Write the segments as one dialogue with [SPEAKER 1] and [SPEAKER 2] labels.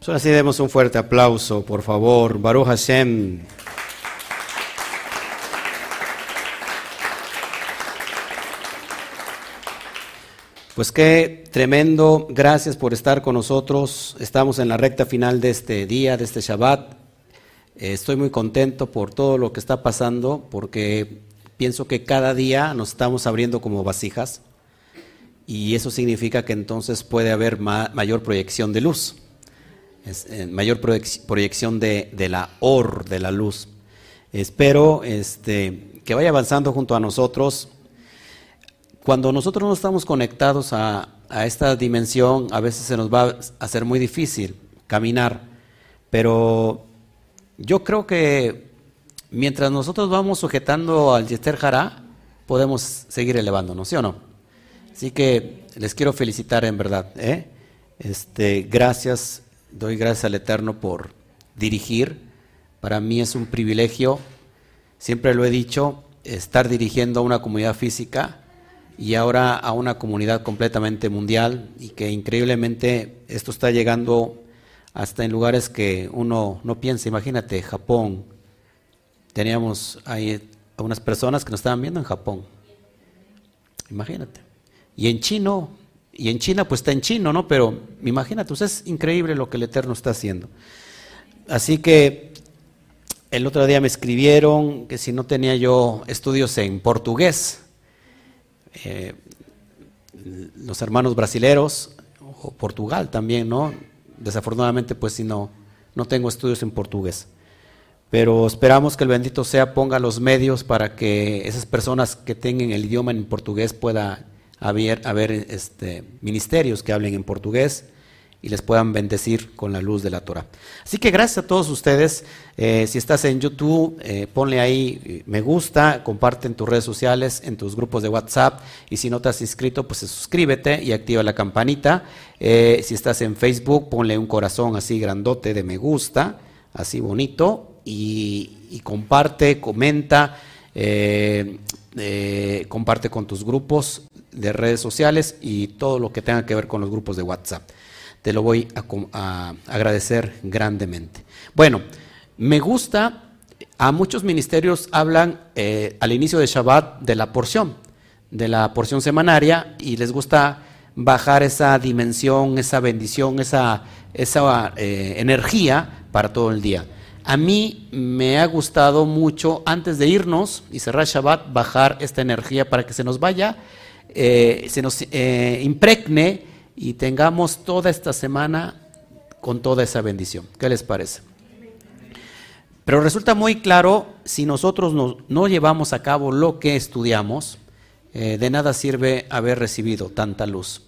[SPEAKER 1] Solo así demos un fuerte aplauso, por favor. Baruch Hashem. Pues qué tremendo, gracias por estar con nosotros. Estamos en la recta final de este día, de este Shabbat. Eh, estoy muy contento por todo lo que está pasando, porque pienso que cada día nos estamos abriendo como vasijas y eso significa que entonces puede haber mayor proyección de luz, eh, mayor proyección de, la or, de la luz. Espero este, que vaya avanzando junto a nosotros. Cuando nosotros no estamos conectados a, a esta dimensión, a veces se nos va a hacer muy difícil caminar, pero yo creo que mientras nosotros vamos sujetando al Yester Jara, podemos seguir elevándonos, ¿sí o no? Así que les quiero felicitar en verdad. ¿eh? Este, gracias, doy gracias al Eterno por dirigir. Para mí es un privilegio, siempre lo he dicho, estar dirigiendo a una comunidad física y ahora a una comunidad completamente mundial y que increíblemente esto está llegando hasta en lugares que uno no piensa. Imagínate, Japón. Teníamos ahí a unas personas que nos estaban viendo en Japón. Imagínate. Y en chino, y en China pues está en chino, ¿no? Pero imagínate, es increíble lo que el Eterno está haciendo. Así que el otro día me escribieron que si no tenía yo estudios en portugués, eh, los hermanos brasileros, o Portugal también, ¿no? Desafortunadamente pues si no, no tengo estudios en portugués. Pero esperamos que el bendito sea ponga los medios para que esas personas que tengan el idioma en portugués puedan haber, haber este, ministerios que hablen en portugués y les puedan bendecir con la luz de la Torah. Así que gracias a todos ustedes. Eh, si estás en YouTube, eh, ponle ahí eh, me gusta, comparte en tus redes sociales, en tus grupos de WhatsApp. Y si no te has inscrito, pues suscríbete y activa la campanita. si estás en Facebook, ponle un corazón así grandote de me gusta, así bonito. Y comparte, comenta. comparte con tus grupos de redes sociales y todo lo que tenga que ver con los grupos de WhatsApp. Te lo voy a, agradecer grandemente. Bueno, me gusta, a muchos ministerios hablan eh, al inicio de Shabbat de la porción, de la porción semanaria y les gusta bajar esa dimensión, esa bendición, esa, esa eh, energía para todo el día. A mí me ha gustado mucho, antes de irnos y cerrar Shabbat, bajar esta energía para que se nos vaya eh, se nos eh, impregne y tengamos toda esta semana con toda esa bendición. ¿Qué les parece? Pero resulta muy claro, si nosotros no, llevamos a cabo lo que estudiamos, eh, de nada sirve haber recibido tanta luz.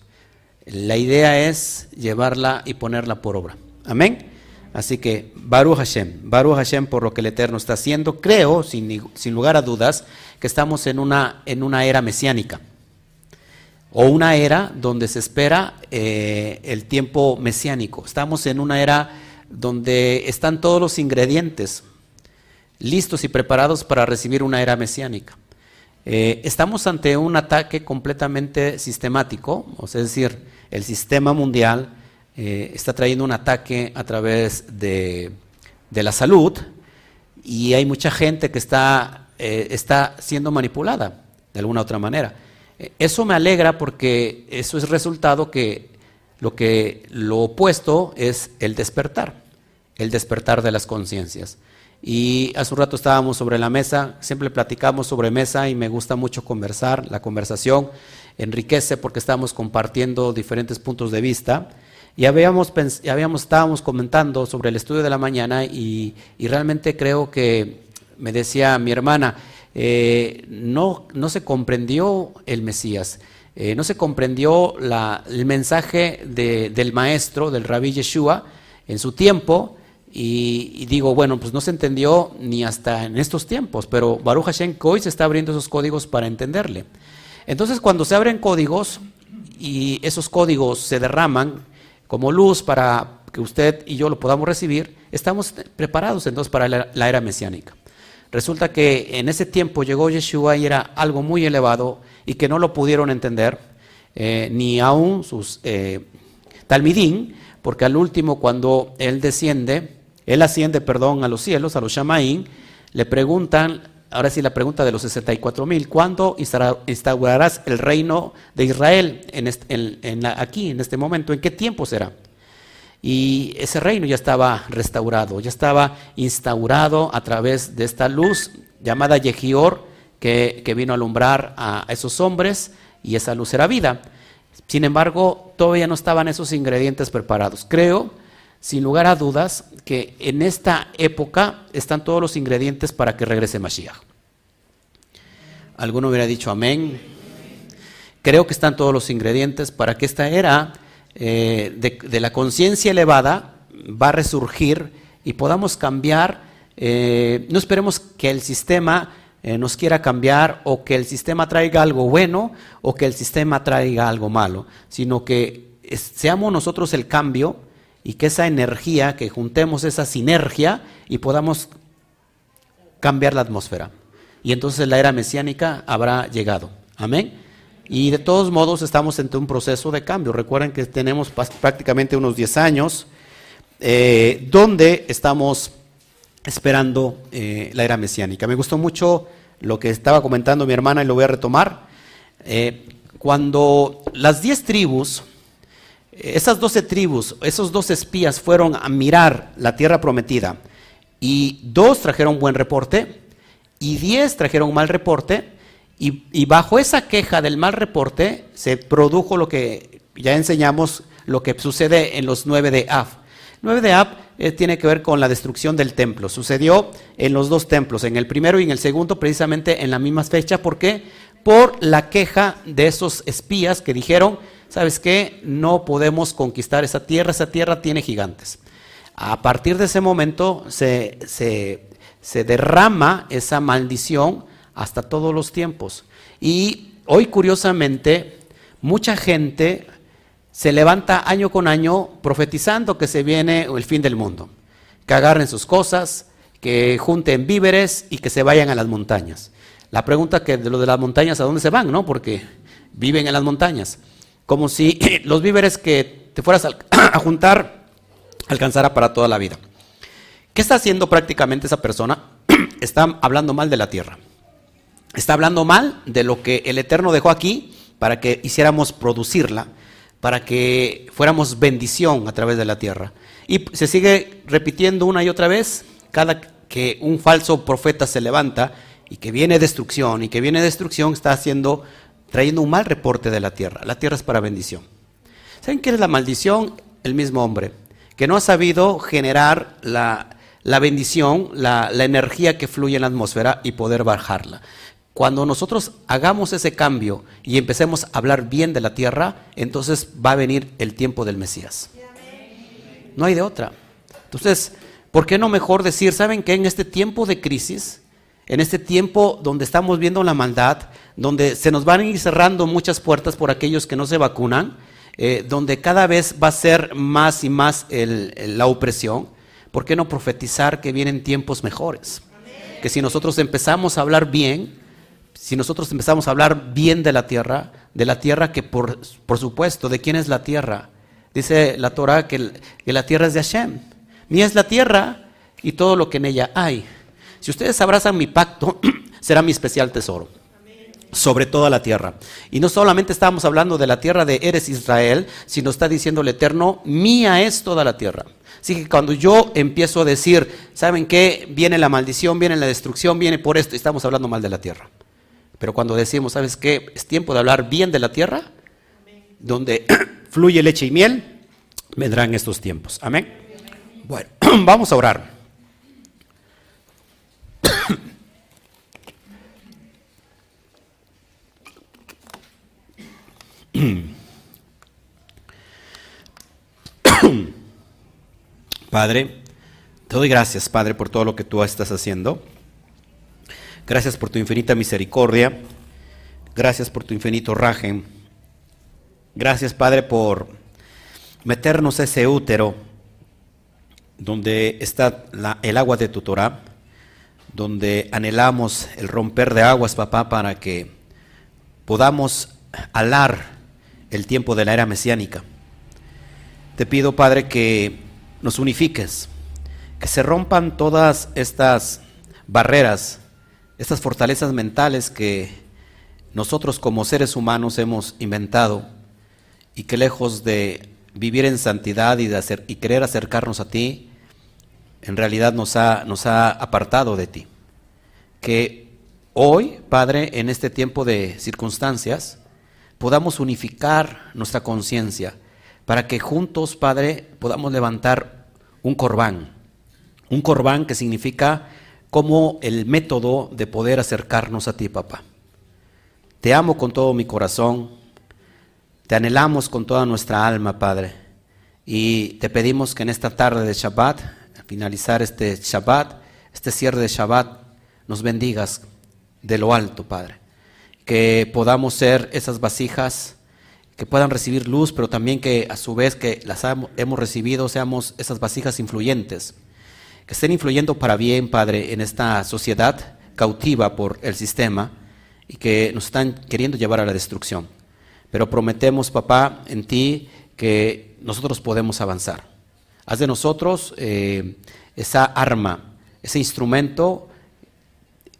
[SPEAKER 1] La idea es llevarla y ponerla por obra. Amén. Así que, Baruch Hashem, Baruch Hashem por lo que el Eterno está haciendo. Creo, sin, sin lugar a dudas, que estamos en una, en una era mesiánica o una era donde se espera eh, el tiempo mesiánico. Estamos en una era donde están todos los ingredientes listos y preparados para recibir una era mesiánica. Eh, estamos ante un ataque completamente sistemático, es decir, el sistema mundial eh, está trayendo un ataque a través de, de, la salud y hay mucha gente que está, está siendo manipulada de alguna otra manera. Eso me alegra porque eso es resultado que lo que lo opuesto es el despertar, el despertar de las conciencias. Y hace un rato estábamos sobre la mesa, siempre platicamos sobre mesa y me gusta mucho conversar, la conversación enriquece porque estamos compartiendo diferentes puntos de vista. Y habíamos, estábamos comentando sobre el estudio de la mañana y realmente creo que me decía mi hermana, eh, no, no, se comprendió el Mesías, eh, no se comprendió el mensaje del maestro, del rabí Yeshua, en su tiempo, y, digo, bueno, pues no se entendió ni hasta en estos tiempos, pero Baruch Hashem hoy se está abriendo esos códigos para entenderle. Entonces, cuando se abren códigos y esos códigos se derraman como luz para que usted y yo lo podamos recibir, estamos preparados entonces para la era mesiánica. Resulta que en ese tiempo llegó Yeshua y era algo muy elevado y que no lo pudieron entender, eh, ni aún sus eh, talmidín, porque al último cuando él desciende, él asciende, perdón, a los cielos, a los Shamaín, le preguntan, ahora sí la pregunta de los 64 mil, ¿cuándo instaurarás el reino de Israel en, aquí, en este momento? ¿En qué tiempo será? Y ese reino ya estaba restaurado, ya estaba instaurado a través de esta luz llamada Yehior, que, que vino a alumbrar a esos hombres, y esa luz era vida. Sin embargo, todavía no estaban esos ingredientes preparados. Creo, sin lugar a dudas, que en esta época están todos los ingredientes para que regrese Mashiach. Alguno hubiera dicho amén. Creo que están todos los ingredientes para que esta era eh, de, la conciencia elevada va a resurgir y podamos cambiar. Eh, no esperemos que el sistema eh, nos quiera cambiar o que el sistema traiga algo bueno o que el sistema traiga algo malo, sino que seamos nosotros el cambio y que esa energía, que juntemos esa sinergia y podamos cambiar la atmósfera. Y entonces la era mesiánica habrá llegado. Amén. Y de todos modos estamos entre un proceso de cambio. Recuerden que tenemos prácticamente unos 10 años eh, donde estamos esperando eh, la era mesiánica. Me gustó mucho lo que estaba comentando mi hermana y lo voy a retomar. Eh, cuando las 10 tribus, esas 12 tribus, esos dos espías fueron a mirar la tierra prometida y dos trajeron buen reporte y 10 trajeron mal reporte, y, bajo esa queja del mal reporte se produjo lo que ya enseñamos, lo que sucede en los nueve de Av. 9 de Ab eh, tiene que ver con la destrucción del templo. Sucedió en los dos templos, en el primero y en el segundo, precisamente en la misma fecha. ¿Por qué? Por la queja de esos espías que dijeron, ¿sabes qué? No podemos conquistar esa tierra, esa tierra tiene gigantes. A partir de ese momento se, se derrama esa maldición hasta todos los tiempos. Y hoy, curiosamente, mucha gente se levanta año con año profetizando que se viene el fin del mundo, que agarren sus cosas, que junten víveres y que se vayan a las montañas. La pregunta que de lo de las montañas, ¿a dónde se van? ¿No? Porque viven en las montañas. Como si los víveres que te fueras a juntar alcanzara para toda la vida. ¿Qué está haciendo prácticamente esa persona? Está hablando mal de la tierra. Está hablando mal de lo que el Eterno dejó aquí para que hiciéramos producirla, para que fuéramos bendición a través de la tierra. Y se sigue repitiendo una y otra vez, cada que un falso profeta se levanta y que viene destrucción y que viene destrucción, está haciendo, trayendo un mal reporte de la tierra. La tierra es para bendición. ¿Saben qué es la maldición? El mismo hombre, que no ha sabido generar la, bendición, la, la energía que fluye en la atmósfera y poder bajarla. Cuando nosotros hagamos ese cambio y empecemos a hablar bien de la tierra, entonces va a venir el tiempo del Mesías. No hay de otra. Entonces, ¿por qué no mejor decir, saben que en este tiempo de crisis, en este tiempo donde estamos viendo la maldad, donde se nos van a ir cerrando muchas puertas por aquellos que no se vacunan, eh, donde cada vez va a ser más y más la opresión, ¿por qué no profetizar que vienen tiempos mejores? Que si nosotros empezamos a hablar bien, si nosotros empezamos a hablar bien de la tierra, de la tierra que por, por supuesto, ¿de quién es la tierra? Dice la Torah que, la tierra es de Hashem. Mía es la tierra y todo lo que en ella hay. Si ustedes abrazan mi pacto, será mi especial tesoro sobre toda la tierra. Y no solamente estamos hablando de la tierra de Eres Israel, sino está diciendo el Eterno, mía es toda la tierra. Así que cuando yo empiezo a decir, ¿saben qué? Viene la maldición, viene la destrucción, viene por esto, estamos hablando mal de la tierra. Pero cuando decimos, ¿sabes qué? Es tiempo de hablar bien de la tierra, donde fluye leche y miel, vendrán estos tiempos. Amén. Bueno, vamos a orar. Padre, te doy gracias, Padre, por todo lo que tú estás haciendo. Gracias por tu infinita misericordia. Gracias por tu infinito raje. Gracias, Padre, por meternos ese útero donde está el agua de tu Torah, donde anhelamos el romper de aguas, papá, para que podamos alar el tiempo de la era mesiánica. te pido, Padre, que nos unifiques, que se rompan todas estas barreras, estas fortalezas mentales que nosotros como seres humanos hemos inventado y que lejos de vivir en santidad y, de hacer, y querer acercarnos a ti, en realidad nos ha, nos ha apartado de ti. Que hoy, Padre, en este tiempo de circunstancias, podamos unificar nuestra conciencia para que juntos, Padre, podamos levantar un corbán. Un corbán que significa como el método de poder acercarnos a ti, papá. Te amo con todo mi corazón, te anhelamos con toda nuestra alma, Padre, y te pedimos que en esta tarde de Shabbat, al finalizar este Shabbat, este cierre de Shabbat, nos bendigas de lo alto, Padre. Que podamos ser esas vasijas que puedan recibir luz, pero también que a su vez que las hemos recibido seamos esas vasijas influyentes, estén influyendo para bien, Padre, en esta sociedad cautiva por el sistema y que nos están queriendo llevar a la destrucción. Pero prometemos, papá, en ti que nosotros podemos avanzar. Haz de nosotros eh, esa arma, ese instrumento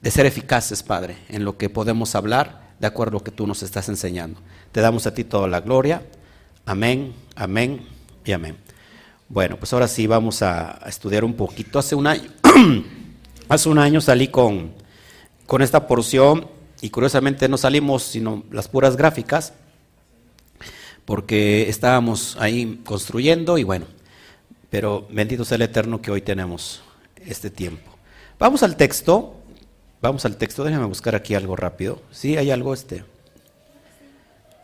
[SPEAKER 1] de ser eficaces, Padre, en lo que podemos hablar de acuerdo a lo que tú nos estás enseñando. Te damos a ti toda la gloria. Amén, amén y amén. Bueno, pues ahora sí vamos a, estudiar un poquito. Hace un año, hace un año salí con, con esta porción y curiosamente no salimos sino las puras gráficas porque estábamos ahí construyendo y bueno, pero bendito sea el Eterno que hoy tenemos este tiempo. Vamos al texto, vamos al texto, déjame buscar aquí algo rápido. Sí, hay algo este.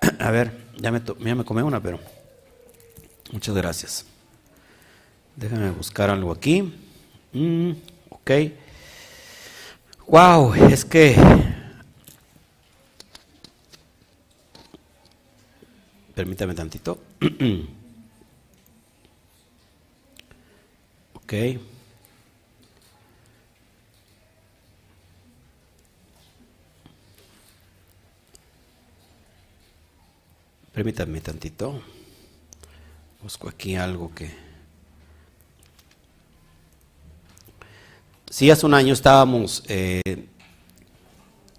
[SPEAKER 1] A ver, ya me, ya me comé una, pero muchas gracias. Déjame buscar algo aquí. Mm, ok. Wow, es que Permítame tantito. ok. Permítame tantito. Busco aquí algo que... Sí, hace un año estábamos eh,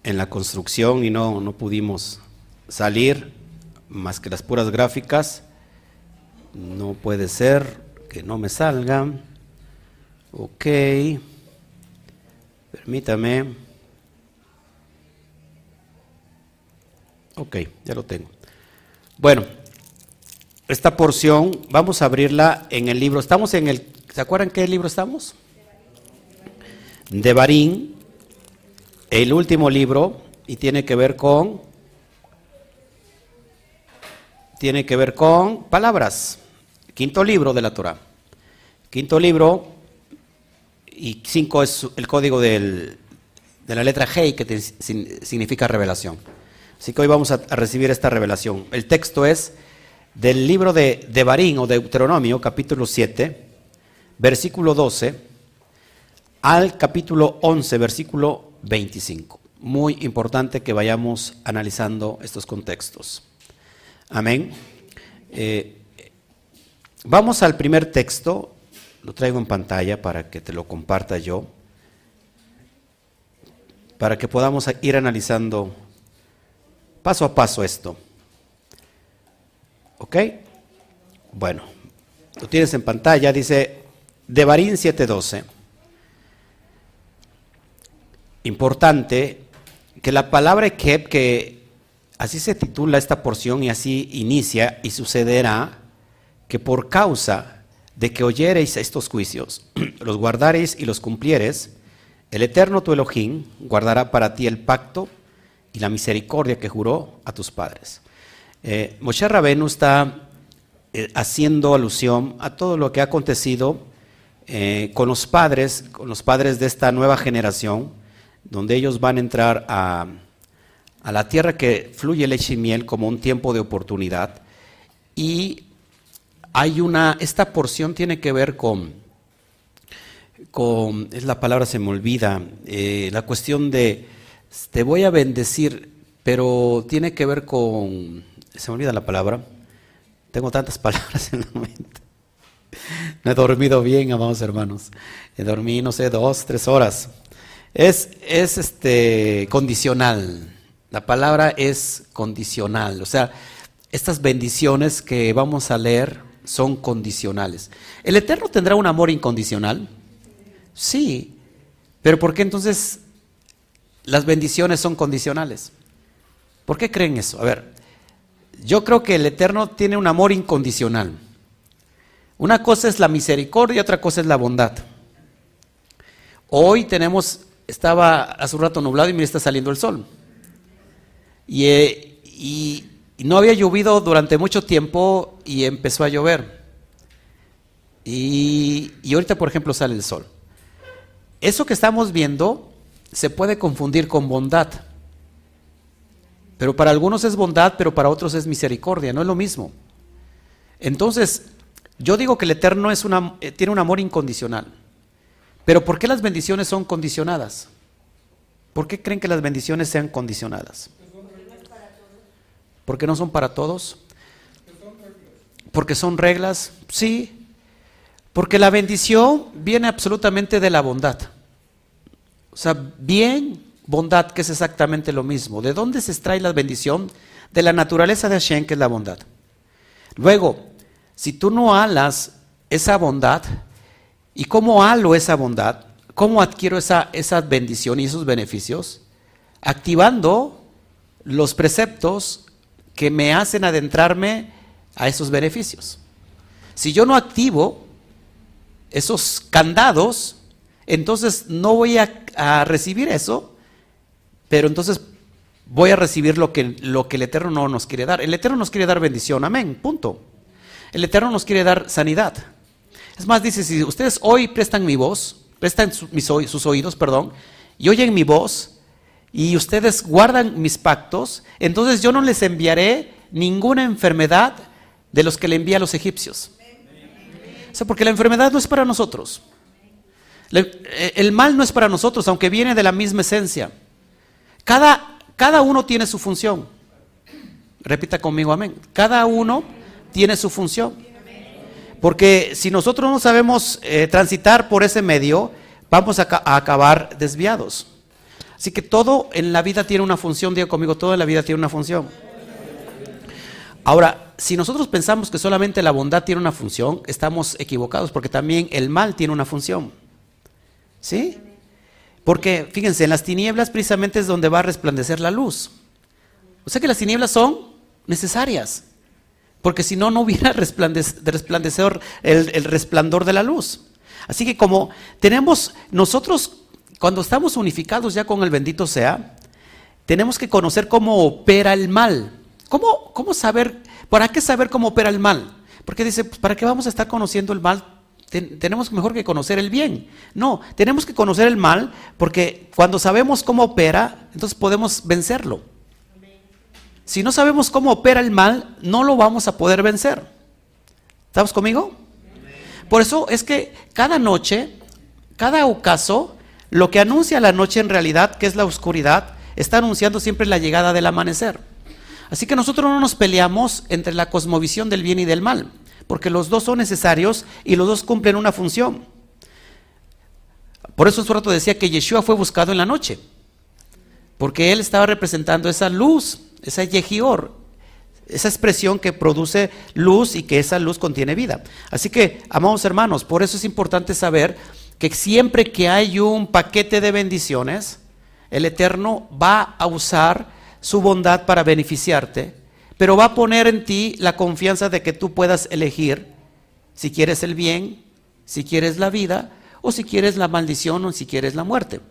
[SPEAKER 1] en la construcción y no, no pudimos salir más que las puras gráficas. No puede ser que no me salga. Ok. Permítame. Ok, ya lo tengo. Bueno, esta porción vamos a abrirla en el libro. Estamos en el, ¿se acuerdan qué libro estamos? De Barín, el último libro, y tiene que ver con tiene que ver con palabras. Quinto libro de la Torah. Quinto libro y cinco es el código de la letra G que significa revelación. Así que hoy vamos a, recibir esta revelación. El texto es del libro de Devarim o Deuteronomio, capítulo 7, versículo 12, al capítulo 11, versículo 25. Muy importante que vayamos analizando estos contextos. Amén. Eh, vamos al primer texto, lo traigo en pantalla para que te lo comparta yo, para que podamos ir analizando paso a paso esto. ¿Ok? Bueno, lo tienes en pantalla, dice Devarín 7:12. Importante que la palabra Ekeb que Así se titula esta porción y así inicia y sucederá que por causa de que oyereis estos juicios, los guardareis y los cumplieres, el eterno tu Elohim guardará para ti el pacto y la misericordia que juró a tus padres. Eh, Moshe Rabenu está eh, haciendo alusión a todo lo que ha acontecido eh, con los padres, con los padres de esta nueva generación, donde ellos van a entrar a a la tierra que fluye leche y miel como un tiempo de oportunidad. Y hay una, esta porción tiene que ver con, con es la palabra se me olvida, eh, la cuestión de, te voy a bendecir, pero tiene que ver con, se me olvida la palabra, Tengo tantas palabras en la mente. No he dormido bien, amados hermanos. He dormido, no sé, dos, tres horas. Es, es este, condicional. La palabra es condicional. O sea, estas bendiciones que vamos a leer son condicionales. ¿El Eterno tendrá un amor incondicional? Sí. Pero ¿por qué entonces las bendiciones son condicionales? ¿Por qué creen eso? A ver, yo creo que el Eterno tiene un amor incondicional. Una cosa es la misericordia otra cosa es la bondad. Hoy tenemos, estaba hace un rato nublado y mira está saliendo el sol. Y, eh, y, no había llovido durante mucho tiempo y empezó a llover. Y, y ahorita, por ejemplo, sale el sol. Eso que estamos viendo se puede confundir con bondad. Pero para algunos es bondad, pero para otros es misericordia, no es lo mismo. Entonces, yo digo que el Eterno es una, eh, tiene un amor incondicional. Pero ¿por qué las bendiciones son condicionadas? ¿Por qué creen que las bendiciones sean condicionadas? ¿Porque no son para todos? Porque son reglas, sí. Porque la bendición viene absolutamente de la bondad. O sea, bien bondad, que es exactamente lo mismo. ¿De dónde se extrae la bendición? De la naturaleza de Hashem, que es la bondad. Luego, si tú no alas esa bondad, ¿y cómo halo esa bondad? ¿Cómo adquiero esa, bendición y esos beneficios? Activando los preceptos que me hacen adentrarme a esos beneficios. Si yo no activo esos candados, entonces no voy a, a recibir eso pero entonces voy a recibir lo que, lo que el Eterno no nos quiere dar. El Eterno nos quiere dar bendición, amén, punto. El Eterno nos quiere dar sanidad. Es más, dice, si ustedes hoy prestan mi voz, prestan sus oídos, perdón, y oyen mi voz, y ustedes guardan mis pactos, entonces yo no les enviaré ninguna enfermedad de los que le envía a los egipcios. O sea, porque la enfermedad no es para nosotros. El mal no es para nosotros, aunque viene de la misma esencia. Cada, cada uno tiene su función. Repita conmigo, amén. Cada uno tiene su función. Porque si nosotros no sabemos eh, transitar por ese medio, vamos a, acabar desviados. Así que todo en la vida tiene una función, diga conmigo, todo en la vida tiene una función. Ahora, si nosotros pensamos que solamente la bondad tiene una función, estamos equivocados, porque también el mal tiene una función. ¿Sí? Porque fíjense, en las tinieblas precisamente es donde va a resplandecer la luz. O sea que las tinieblas son necesarias. Porque si no, no hubiera resplandecer el, el resplandor de la luz. Así que como tenemos nosotros, cuando estamos unificados ya con el bendito sea, tenemos que conocer cómo opera el mal. ¿Cómo, cómo saber, para qué saber cómo opera el mal? Porque dice, pues, ¿para qué vamos a estar conociendo el mal tenemos mejor que conocer el bien. No, tenemos que conocer el mal porque cuando sabemos cómo opera, entonces podemos vencerlo. Si no sabemos cómo opera el mal, no lo vamos a poder vencer. ¿Estamos conmigo? Por eso es que cada noche, cada ocaso, lo que anuncia la noche en realidad, que es la oscuridad, está anunciando siempre la llegada del amanecer. Así que nosotros no nos peleamos entre la cosmovisión del bien y del mal porque los dos son necesarios y los dos cumplen una función. Por eso su rato decía que Yeshua fue buscado en la noche, porque él estaba representando esa luz, esa yehior, esa expresión que produce luz y que esa luz contiene vida. Así que, amados hermanos, por eso es importante saber que siempre que hay un paquete de bendiciones, el Eterno va a usar su bondad para beneficiarte pero va a poner en ti la confianza de que tú puedas elegir si quieres el bien, si quieres la vida, o si quieres la maldición o si quieres la muerte.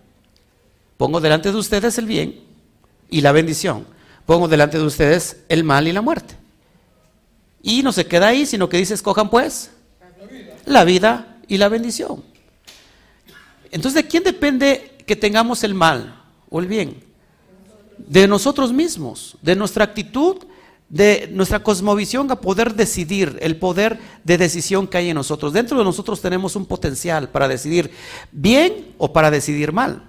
[SPEAKER 1] Pongo delante de ustedes el bien y la bendición. Pongo delante de ustedes el mal y la muerte. Y no se queda ahí, sino que dice, escojan pues la vida y la bendición. Entonces, ¿de quién depende que tengamos el mal o el bien? De nosotros mismos, de nuestra actitud de nuestra cosmovisión a poder decidir, el poder de decisión que hay en nosotros. Dentro de nosotros tenemos un potencial para decidir bien o para decidir mal.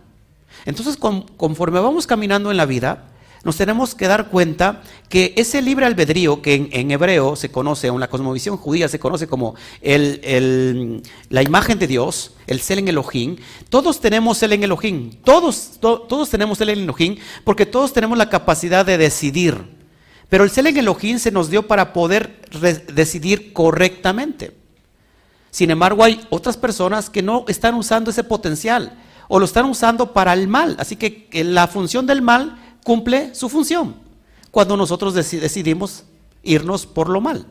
[SPEAKER 1] Entonces, conforme vamos caminando en la vida, nos tenemos que dar cuenta que ese libre albedrío que en, hebreo se conoce, en la cosmovisión judía se conoce como la imagen de Dios, el Selen Elohim, todos tenemos el en Elohim, todos, todos tenemos el en Elohim porque todos tenemos la capacidad de decidir. Pero el Selen Elohim se nos dio para poder decidir correctamente. Sin embargo, hay otras personas que no están usando ese potencial o lo están usando para el mal. Así que la función del mal cumple su función cuando nosotros decidimos irnos por lo mal.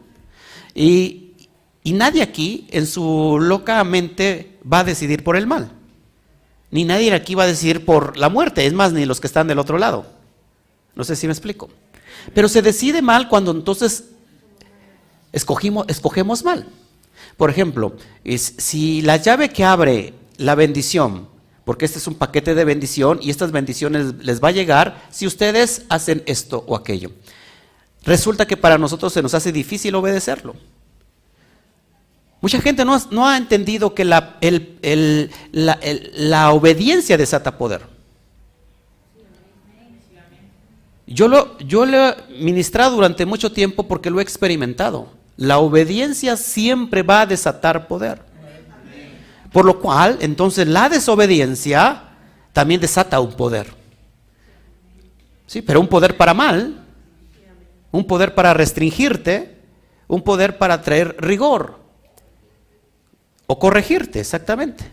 [SPEAKER 1] Y, nadie aquí en su loca mente va a decidir por el mal. Ni nadie aquí va a decidir por la muerte, es más, ni los que están del otro lado. No sé si me explico. Pero se decide mal cuando entonces escogimos, escogemos mal. Por ejemplo, si la llave que abre la bendición porque este es un paquete de bendición y estas bendiciones les va a llegar si ustedes hacen esto o aquello. Resulta que para nosotros se nos hace difícil obedecerlo. Mucha gente no, ha entendido que la, la, obediencia desata poder. Yo lo, yo lo he ministrado durante mucho tiempo porque lo he experimentado. La obediencia siempre va a desatar poder. Por lo cual, entonces la desobediencia también desata un poder. Sí, pero un poder para mal, un poder para restringirte, un poder para traer rigor o corregirte, exactamente.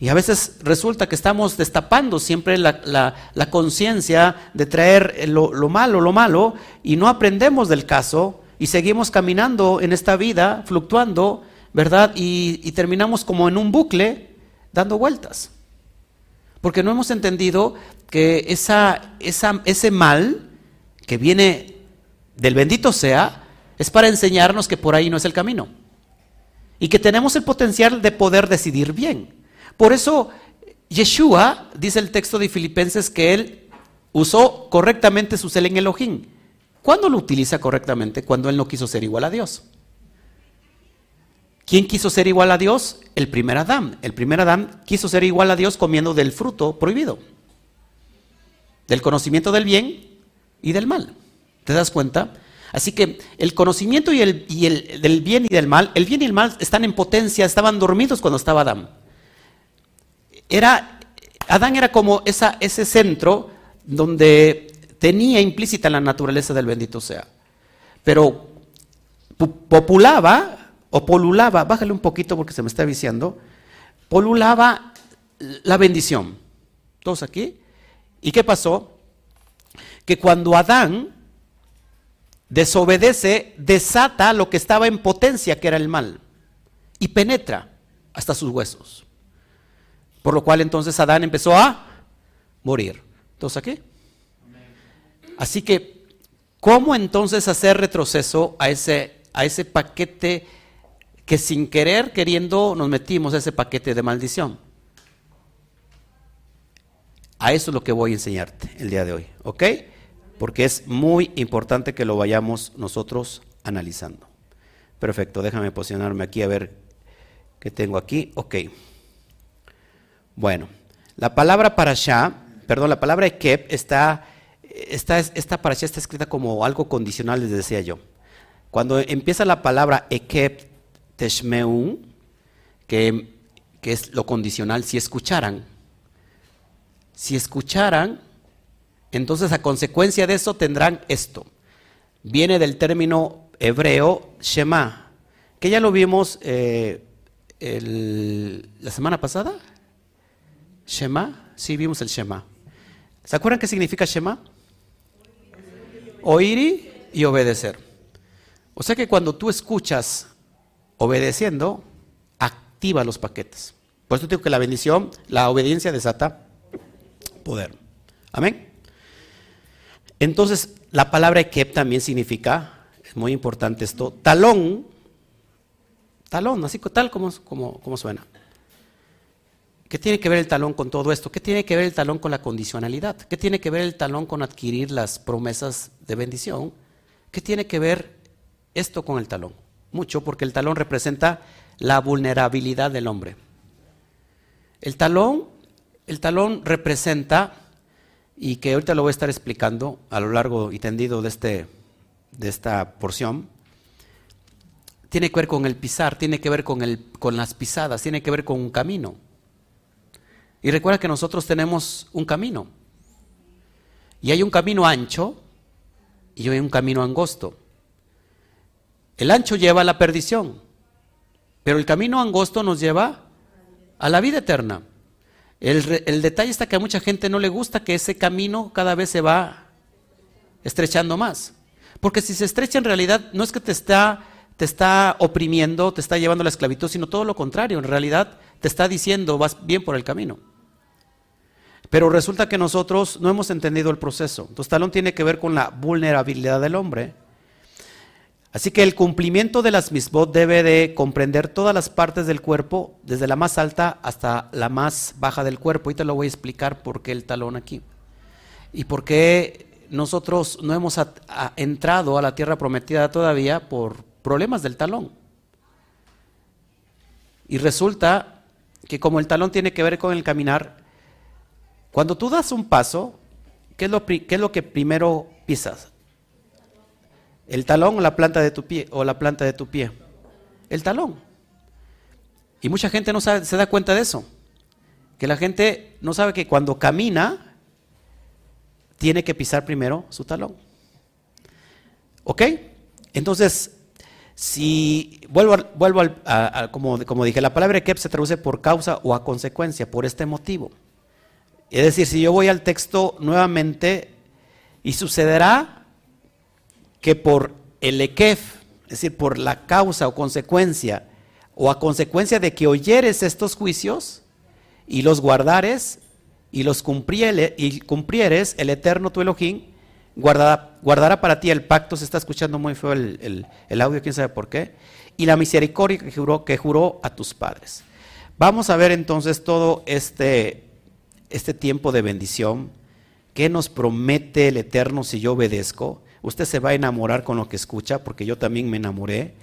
[SPEAKER 1] Y a veces resulta que estamos destapando siempre la, conciencia de traer lo, lo, malo, lo malo, y no aprendemos del caso y seguimos caminando en esta vida, fluctuando ¿verdad? Y, terminamos como en un bucle dando vueltas. Porque no hemos entendido que esa, ese mal que viene del bendito sea es para enseñarnos que por ahí no es el camino. Y que tenemos el potencial de poder decidir bien. Por eso Yeshua, dice el texto de Filipenses, que él usó correctamente su cel en Elohim. ¿Cuándo lo utiliza correctamente? Cuando él no quiso ser igual a Dios. ¿Quién quiso ser igual a Dios? El primer Adán. El primer Adán quiso ser igual a Dios comiendo del fruto prohibido, del conocimiento del bien y del mal. ¿Te das cuenta? Así que el conocimiento y el, del bien y del mal, el bien y el mal están en potencia, estaban dormidos cuando estaba Adán. Era, Adán era como esa, ese centro donde tenía implícita la naturaleza del bendito sea. Pero populaba o polulaba, bájale un poquito porque se me está viciando, polulaba la bendición. ¿Todos aquí? ¿Y qué pasó? Que cuando Adán desobedece, desata lo que estaba en potencia, que era el mal, y penetra hasta sus huesos. Por lo cual entonces Adán empezó a morir. ¿Todos aquí? Así que, ¿cómo entonces hacer retroceso a ese, a ese paquete que sin querer, queriendo, nos metimos ese paquete de maldición. A eso es lo que voy a enseñarte el día de hoy, ¿ok? Porque es muy importante que lo vayamos nosotros analizando. Perfecto, déjame posicionarme aquí a ver qué tengo aquí. Ok. Bueno, la palabra para allá, perdón, la palabra ekep está, está, esta para allá está escrita como algo condicional, les decía yo. Cuando empieza la palabra ekep teshmeun, que, que es lo condicional, si escucharan. Si escucharan, entonces a consecuencia de eso tendrán esto. Viene del término hebreo Shema, que ya lo vimos eh, la semana pasada. Shema, sí vimos el Shema. ¿Se acuerdan qué significa Shema? Oír y obedecer. O sea que cuando tú escuchas obedeciendo, activa los paquetes. Por eso digo que la bendición, la obediencia desata poder. Amén. Entonces, la palabra ekep también significa, es muy importante esto, talón, talón, así tal como, como, como suena. ¿Qué tiene que ver el talón con todo esto? ¿Qué tiene que ver el talón con la condicionalidad? ¿Qué tiene que ver el talón con adquirir las promesas de bendición? ¿Qué tiene que ver esto con el talón? Mucho porque el talón representa la vulnerabilidad del hombre. El talón, el talón representa y que ahorita lo voy a estar explicando a lo largo y tendido de, este, de esta porción, tiene que ver con el pisar, tiene que ver con, el, con las pisadas, tiene que ver con un camino. Y recuerda que nosotros tenemos un camino. Y hay un camino ancho y hay un camino angosto. El ancho lleva a la perdición, pero el camino angosto nos lleva a la vida eterna. El, detalle está que a mucha gente no le gusta que ese camino cada vez se va estrechando más. Porque si se estrecha en realidad no es que te está, te está oprimiendo, te está llevando a la esclavitud, sino todo lo contrario. En realidad te está diciendo vas bien por el camino. Pero resulta que nosotros no hemos entendido el proceso. Entonces, talón tiene que ver con la vulnerabilidad del hombre. Así que el cumplimiento de las misbot debe de comprender todas las partes del cuerpo, desde la más alta hasta la más baja del cuerpo. Y te lo voy a explicar por qué el talón aquí. Y por qué nosotros no hemos entrado a la tierra prometida todavía por problemas del talón. Y resulta que como el talón tiene que ver con el caminar, cuando tú das un paso, ¿qué es lo, qué es lo que primero pisas? ¿El talón o la planta de tu pie? O la planta de tu pie. El talón. Y mucha gente no se da cuenta de eso. Que la gente no sabe que cuando camina, tiene que pisar primero su talón. ¿Ok? Entonces, si vuelvo, vuelvo a, como, como, dije, la palabra que se traduce por causa o a consecuencia, por este motivo. Es decir, si yo voy al texto nuevamente, y sucederá que por el ekef, es decir, por la causa o consecuencia, o a consecuencia de que oyeres estos juicios y los guardares y los cumplieres, el eterno tu Elohim, guardará, para ti el pacto, se está escuchando muy feo el, audio, quién sabe por qué, y la misericordia que juró, que a tus padres. Vamos a ver entonces todo este este tiempo de bendición, ¿qué nos promete el Eterno si yo obedezco? Usted se va a enamorar con lo que escucha, porque yo también me enamoré.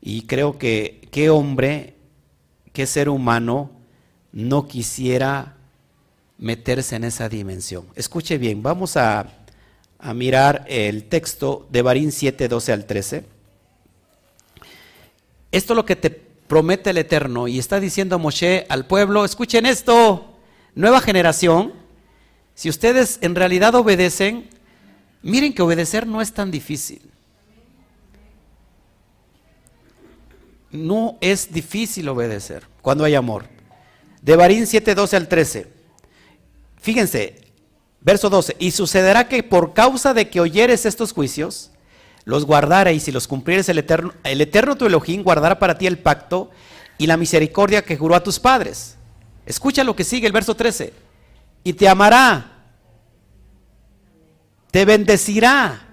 [SPEAKER 1] Y creo que qué hombre, qué ser humano no quisiera meterse en esa dimensión. Escuche bien, vamos a, a mirar el texto de Barín 7, 12 al 13. Esto es lo que te promete el Eterno y está diciendo Moshe al pueblo, escuchen esto, nueva generación, si ustedes en realidad obedecen, miren que obedecer no es tan difícil. No es difícil obedecer cuando hay amor. De Barín 7, 12 al 13. Fíjense, verso 12. Y sucederá que por causa de que oyeres estos juicios, los guardareis y los cumplieres el eterno, el eterno tu Elohim guardará para ti el pacto y la misericordia que juró a tus padres Escucha lo que sigue el verso 13. Y te amará, te bendecirá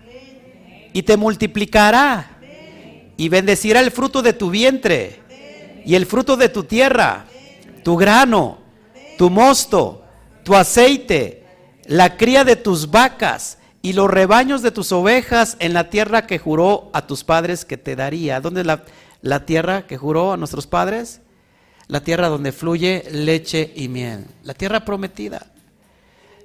[SPEAKER 1] y te multiplicará y bendecirá el fruto de tu vientre y el fruto de tu tierra, tu grano, tu mosto, tu aceite, la cría de tus vacas y los rebaños de tus ovejas en la tierra que juró a tus padres que te daría. ¿Dónde es la, la tierra que juró a nuestros padres? la tierra donde fluye leche y miel, la tierra prometida.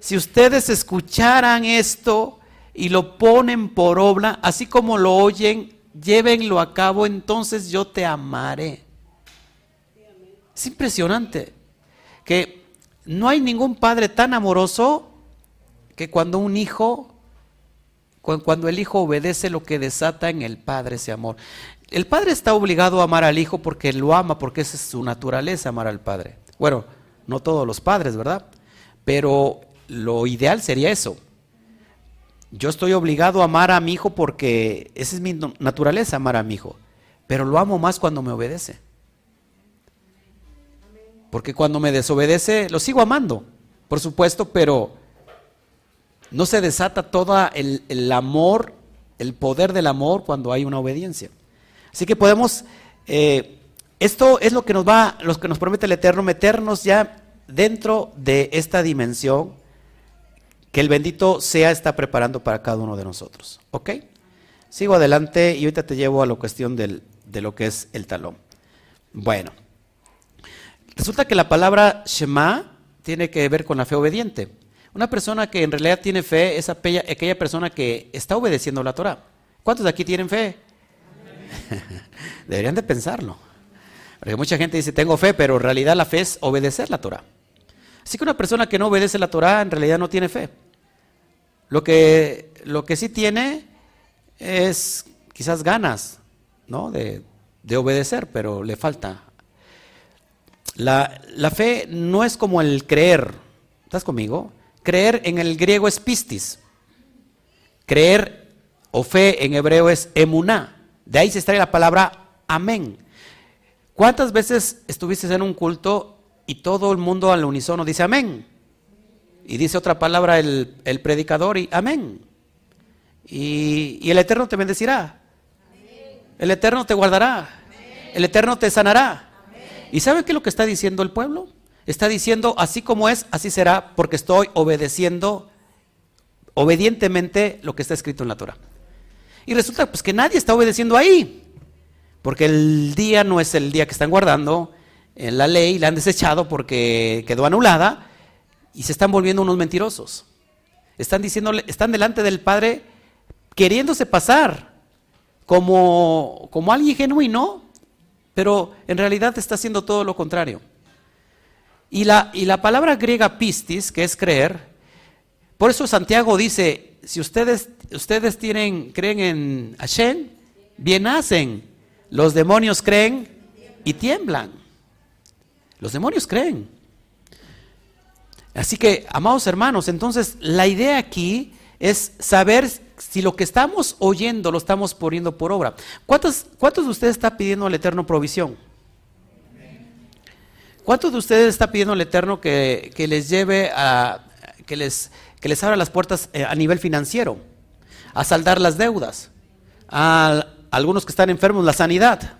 [SPEAKER 1] Si ustedes escucharan esto y lo ponen por obra, así como lo oyen, llévenlo a cabo, entonces yo te amaré. Es impresionante que no hay ningún padre tan amoroso que cuando un hijo, cuando el hijo obedece lo que desata en el padre ese amor. El padre está obligado a amar al hijo porque lo ama, porque esa es su naturaleza, amar al padre. Bueno, no todos los padres, ¿verdad? Pero lo ideal sería eso. Yo estoy obligado a amar a mi hijo porque esa es mi naturaleza, amar a mi hijo. Pero lo amo más cuando me obedece. Porque cuando me desobedece, lo sigo amando, por supuesto, pero no se desata todo el, amor, el poder del amor cuando hay una obediencia. Así que podemos, eh, esto es lo que nos va, lo que nos promete el Eterno, meternos ya dentro de esta dimensión que el bendito sea está preparando para cada uno de nosotros. ¿Ok? Sigo adelante y ahorita te llevo a la cuestión del, de lo que es el talón. Bueno, resulta que la palabra Shema tiene que ver con la fe obediente. Una persona que en realidad tiene fe es aquella persona que está obedeciendo la Torah. ¿Cuántos de aquí tienen fe? Deberían de pensarlo. Porque mucha gente dice, tengo fe, pero en realidad la fe es obedecer la Torah. Así que una persona que no obedece la Torah en realidad no tiene fe. Lo que, lo que sí tiene es quizás ganas ¿no? de, de obedecer, pero le falta. La, la, fe no es como el creer. ¿Estás conmigo? Creer en el griego es pistis. Creer o fe en hebreo es emuná. De ahí se extrae la palabra amén. ¿Cuántas veces estuviste en un culto y todo el mundo al unísono dice amén? Y dice otra palabra el, predicador y amén. Y, y, el Eterno te bendecirá. El Eterno te guardará. El Eterno te sanará. ¿Y sabe qué lo que está diciendo el pueblo? Está diciendo, así como es, así será, porque estoy obedeciendo obedientemente lo que está escrito en la Torah. Y resulta pues que nadie está obedeciendo ahí, porque el día no es el día que están guardando, en la ley la han desechado porque quedó anulada y se están volviendo unos mentirosos. Están diciéndole, están delante del Padre queriéndose pasar como, como alguien genuino, pero en realidad está haciendo todo lo contrario. Y la, y la palabra griega pistis, que es creer, por eso Santiago dice, si ustedes, ustedes tienen, creen en Hashem, bien hacen. Los demonios creen y tiemblan. Los demonios creen. Así que, amados hermanos, entonces la idea aquí es saber si lo que estamos oyendo lo estamos poniendo por obra. ¿Cuántos, cuántos de ustedes están pidiendo al Eterno provisión? ¿Cuántos de ustedes está pidiendo al Eterno que, les lleve a, que les, que les abra las puertas eh, a nivel financiero, a saldar las deudas, a, algunos que están enfermos, la sanidad?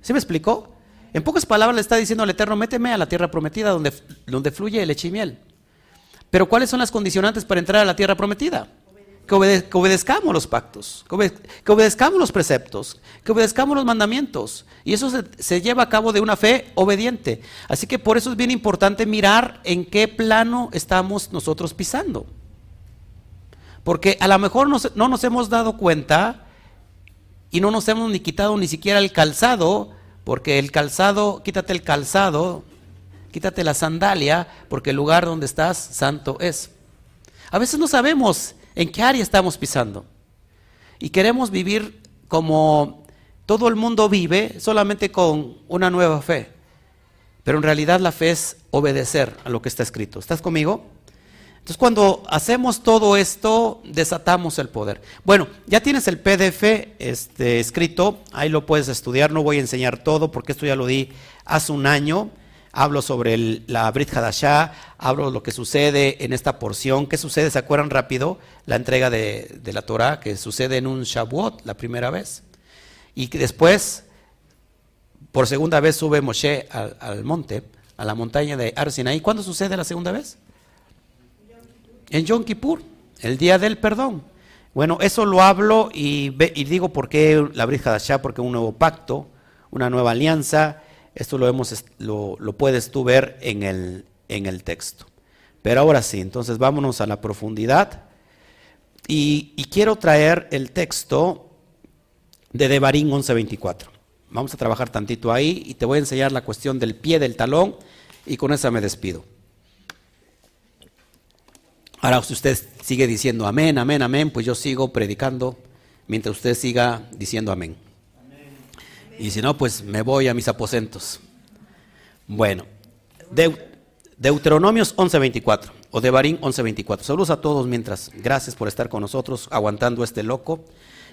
[SPEAKER 1] ¿Sí me explicó? En pocas palabras le está diciendo al Eterno, méteme a la tierra prometida donde, donde fluye leche y miel. Pero ¿cuáles son las condicionantes para entrar a la tierra prometida? que, obedezcamos los pactos, que, obedezcamos los preceptos, que obedezcamos los mandamientos. Y eso se, lleva a cabo de una fe obediente. Así que por eso es bien importante mirar en qué plano estamos nosotros pisando. Porque a lo mejor no nos hemos dado cuenta y no nos hemos ni quitado ni siquiera el calzado, porque el calzado, quítate el calzado, quítate la sandalia, porque el lugar donde estás santo es. A veces no sabemos ¿En qué área estamos pisando? Y queremos vivir como todo el mundo vive, solamente con una nueva fe. Pero en realidad la fe es obedecer a lo que está escrito. ¿Estás conmigo? Entonces cuando hacemos todo esto, desatamos el poder. Bueno, ya tienes el PDF este, escrito, ahí lo puedes estudiar, no voy a enseñar todo porque esto ya lo di hace un año hablo sobre la Brit Hadashah, hablo lo que sucede en esta porción. ¿Qué sucede? ¿Se acuerdan rápido? La entrega de, la Torah que sucede en un Shavuot la primera vez. Y después, por segunda vez, sube Moshe al, monte, a la montaña de Arsinaí. ¿Cuándo sucede la segunda vez? En Yom Kippur, el día del perdón. Bueno, eso lo hablo y, digo por qué la Brit Hadashah, porque un nuevo pacto, una nueva alianza esto lo, hemos, lo, puedes tú ver en el, en el texto. Pero ahora sí, entonces vámonos a la profundidad. Y, quiero traer el texto de Devarín 11:24. Vamos a trabajar tantito ahí y te voy a enseñar la cuestión del pie del talón y con esa me despido. Ahora, si usted sigue diciendo amén, amén, amén, pues yo sigo predicando mientras usted siga diciendo amén. Y si no, pues me voy a mis aposentos. Bueno, Deuteronomios 11:24 o Devarim 11:24. Saludos a todos mientras. Gracias por estar con nosotros aguantando este loco,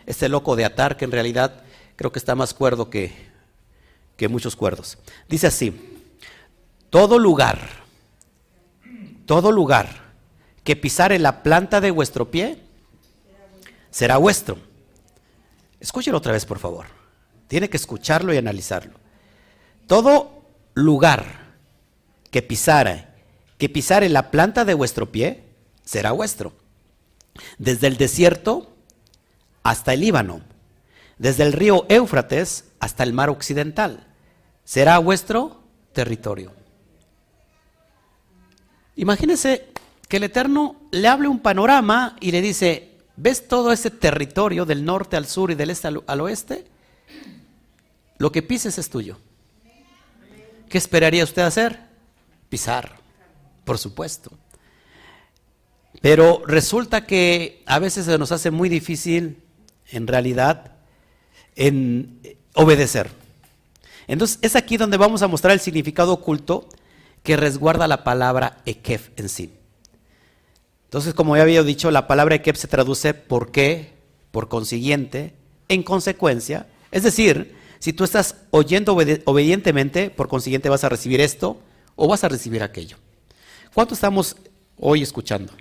[SPEAKER 1] este loco de atar que en realidad creo que está más cuerdo que, que muchos cuerdos. Dice así, todo lugar, todo lugar que pisare la planta de vuestro pie será vuestro. Escúchelo otra vez, por favor. Tiene que escucharlo y analizarlo. Todo lugar que pisara, que pisare la planta de vuestro pie, será vuestro. Desde el desierto hasta el Líbano, desde el río Éufrates hasta el mar occidental, será vuestro territorio. Imagínense que el Eterno le hable un panorama y le dice, ¿ves todo ese territorio del norte al sur y del este al, oeste? Lo que pises es tuyo. ¿Qué esperaría usted hacer? Pisar, por supuesto. Pero resulta que a veces se nos hace muy difícil, en realidad, en obedecer. Entonces es aquí donde vamos a mostrar el significado oculto que resguarda la palabra Ekef en sí. Entonces, como ya había dicho, la palabra Ekef se traduce por qué, por consiguiente, en consecuencia. Es decir, si tú estás oyendo obedientemente, por consiguiente vas a recibir esto o vas a recibir aquello. ¿Cuánto estamos hoy escuchando?